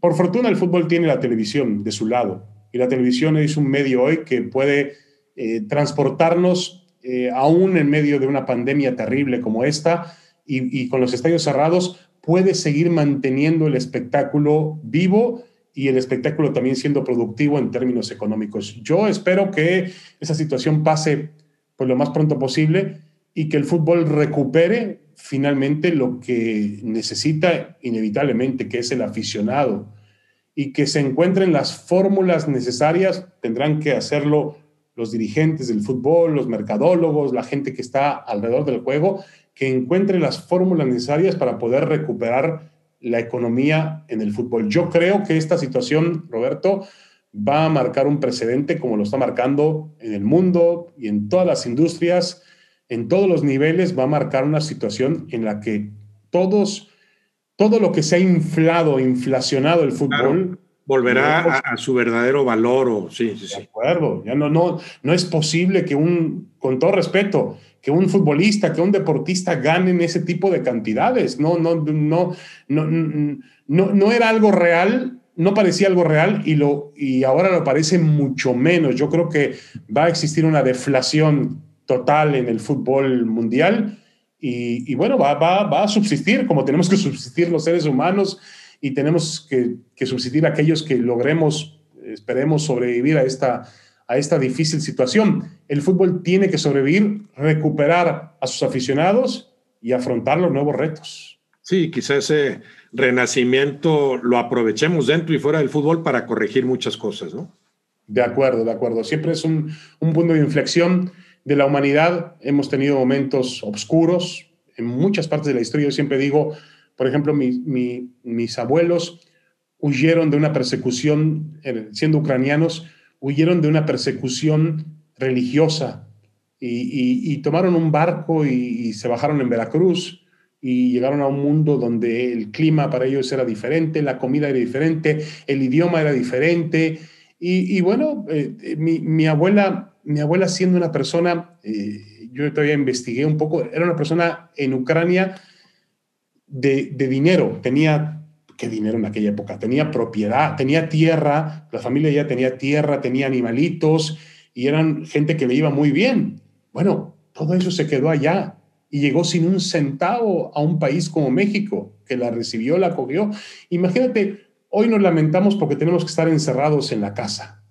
Por fortuna el fútbol tiene la televisión de su lado y la televisión es un medio hoy que puede eh, transportarnos eh, aún en medio de una pandemia terrible como esta y, con los estadios cerrados, puede seguir manteniendo el espectáculo vivo y el espectáculo también siendo productivo en términos económicos. Yo espero que esa situación pase por lo más pronto posible y que el fútbol recupere finalmente lo que necesita inevitablemente, que es el aficionado, y que se encuentren las fórmulas necesarias, tendrán que hacerlo los dirigentes del fútbol, los mercadólogos, la gente que está alrededor del juego, que encuentre las fórmulas necesarias para poder recuperar la economía en el fútbol. Yo creo que esta situación, Roberto, va a marcar un precedente como lo está marcando en el mundo y en todas las industrias, en todos los niveles, va a marcar una situación en la que todos, todo lo que se ha inflado, inflacionado el fútbol, volverá a, su verdadero valor. O, sí, sí, sí. De acuerdo, ya no, no, no es posible que un, con todo respeto, que un futbolista, que un deportista ganen ese tipo de cantidades. No, no, no, no, no, era algo real, no parecía algo real y, lo, y ahora lo parece mucho menos. Yo creo que va a existir una deflación total en el fútbol mundial y, y bueno, va, va, va a subsistir como tenemos que subsistir los seres humanos y tenemos que, que subsistir aquellos que logremos, esperemos sobrevivir a esta, a esta difícil situación. El fútbol tiene que sobrevivir, recuperar a sus aficionados y afrontar los nuevos retos. Sí, quizás ese renacimiento lo aprovechemos dentro y fuera del fútbol para corregir muchas cosas, ¿no? De acuerdo, de acuerdo. Siempre es un, un punto de inflexión de la humanidad. Hemos tenido momentos oscuros en muchas partes de la historia. Yo siempre digo, por ejemplo, mis abuelos huyeron de una persecución, eh, siendo ucranianos, huyeron de una persecución religiosa y, tomaron un barco y, se bajaron en Veracruz y llegaron a un mundo donde el clima para ellos era diferente, la comida era diferente, el idioma era diferente. Y, bueno, eh, mi, abuela, mi abuela siendo una persona, eh, yo todavía investigué un poco, era una persona en Ucrania de, dinero, tenía qué dinero en aquella época, tenía propiedad, tenía tierra, la familia ya tenía tierra, tenía animalitos y eran gente que le iba muy bien. Bueno, todo eso se quedó allá y llegó sin un centavo a un país como México, que la recibió, la acogió. Imagínate, hoy nos lamentamos porque tenemos que estar encerrados en la casa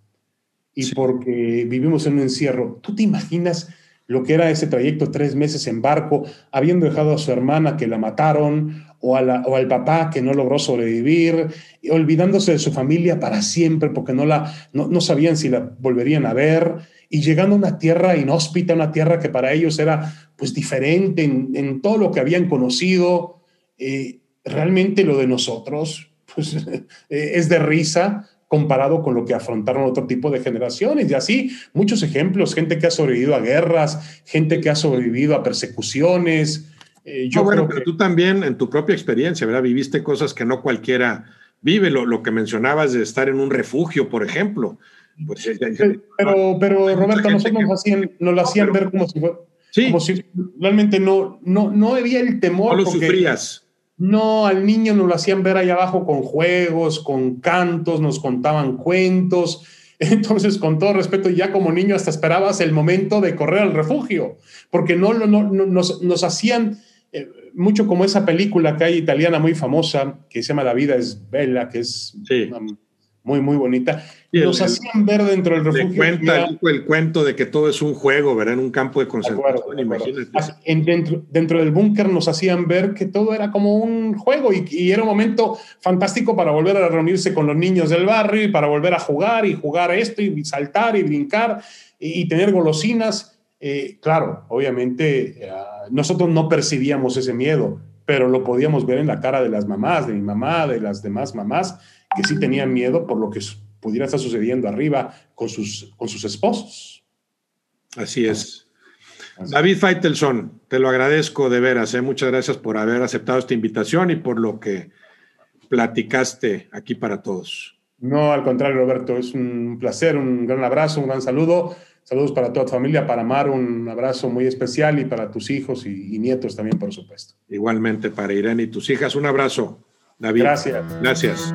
y porque vivimos en un encierro. ¿Tú te imaginas lo que era ese trayecto tres meses en barco, habiendo dejado a su hermana que la mataron, o, al papá que no logró sobrevivir, olvidándose de su familia para siempre porque no, la, no, sabían si la volverían a ver, y llegando a una tierra inhóspita, una tierra que para ellos era pues diferente en, todo lo que habían conocido. Eh, realmente lo de nosotros pues, eh, es de risa, comparado con lo que afrontaron otro tipo de generaciones. Y así, muchos ejemplos, gente que ha sobrevivido a guerras, gente que ha sobrevivido a persecuciones. Eh, yo bueno, pero tú también en tu propia experiencia, ¿verdad? Viviste cosas que no cualquiera vive, lo, lo que mencionabas de estar en un refugio, por ejemplo. Pues, pero, pero Roberto, nosotros nos, hacían, nos lo hacían ver como si, como si realmente no, no, no había el temor. No lo sufrías no, al niño nos lo hacían ver ahí abajo con juegos, con cantos, nos contaban cuentos. Entonces, con todo respeto, ya como niño hasta esperabas el momento de correr al refugio, porque no, no, nos, hacían eh, mucho como esa película que hay italiana muy famosa, que se llama La vida es bella, que es muy, muy bonita. Nos hacían ver dentro del refugio. cuenta el, cuento de que todo es un juego, ¿verdad? En un campo de concentración, dentro, dentro, del búnker nos hacían ver que todo era como un juego y, era un momento fantástico para volver a reunirse con los niños del barrio y para volver a jugar y jugar esto y saltar y brincar y, tener golosinas. Eh, claro, obviamente eh, nosotros no percibíamos ese miedo, pero lo podíamos ver en la cara de las mamás, de mi mamá, de las demás mamás que sí tenían miedo por lo que pudiera estar sucediendo arriba con sus, con sus esposos. Así es. David Feitelson, te lo agradezco de veras. ¿eh? Muchas gracias por haber aceptado esta invitación y por lo que platicaste aquí para todos. No, al contrario, Roberto, es un placer, un gran abrazo, un gran saludo. Saludos para toda tu familia, para Mar, un abrazo muy especial y para tus hijos y, y nietos también, por supuesto. Igualmente para Irene y tus hijas, un abrazo. David. Gracias. Gracias.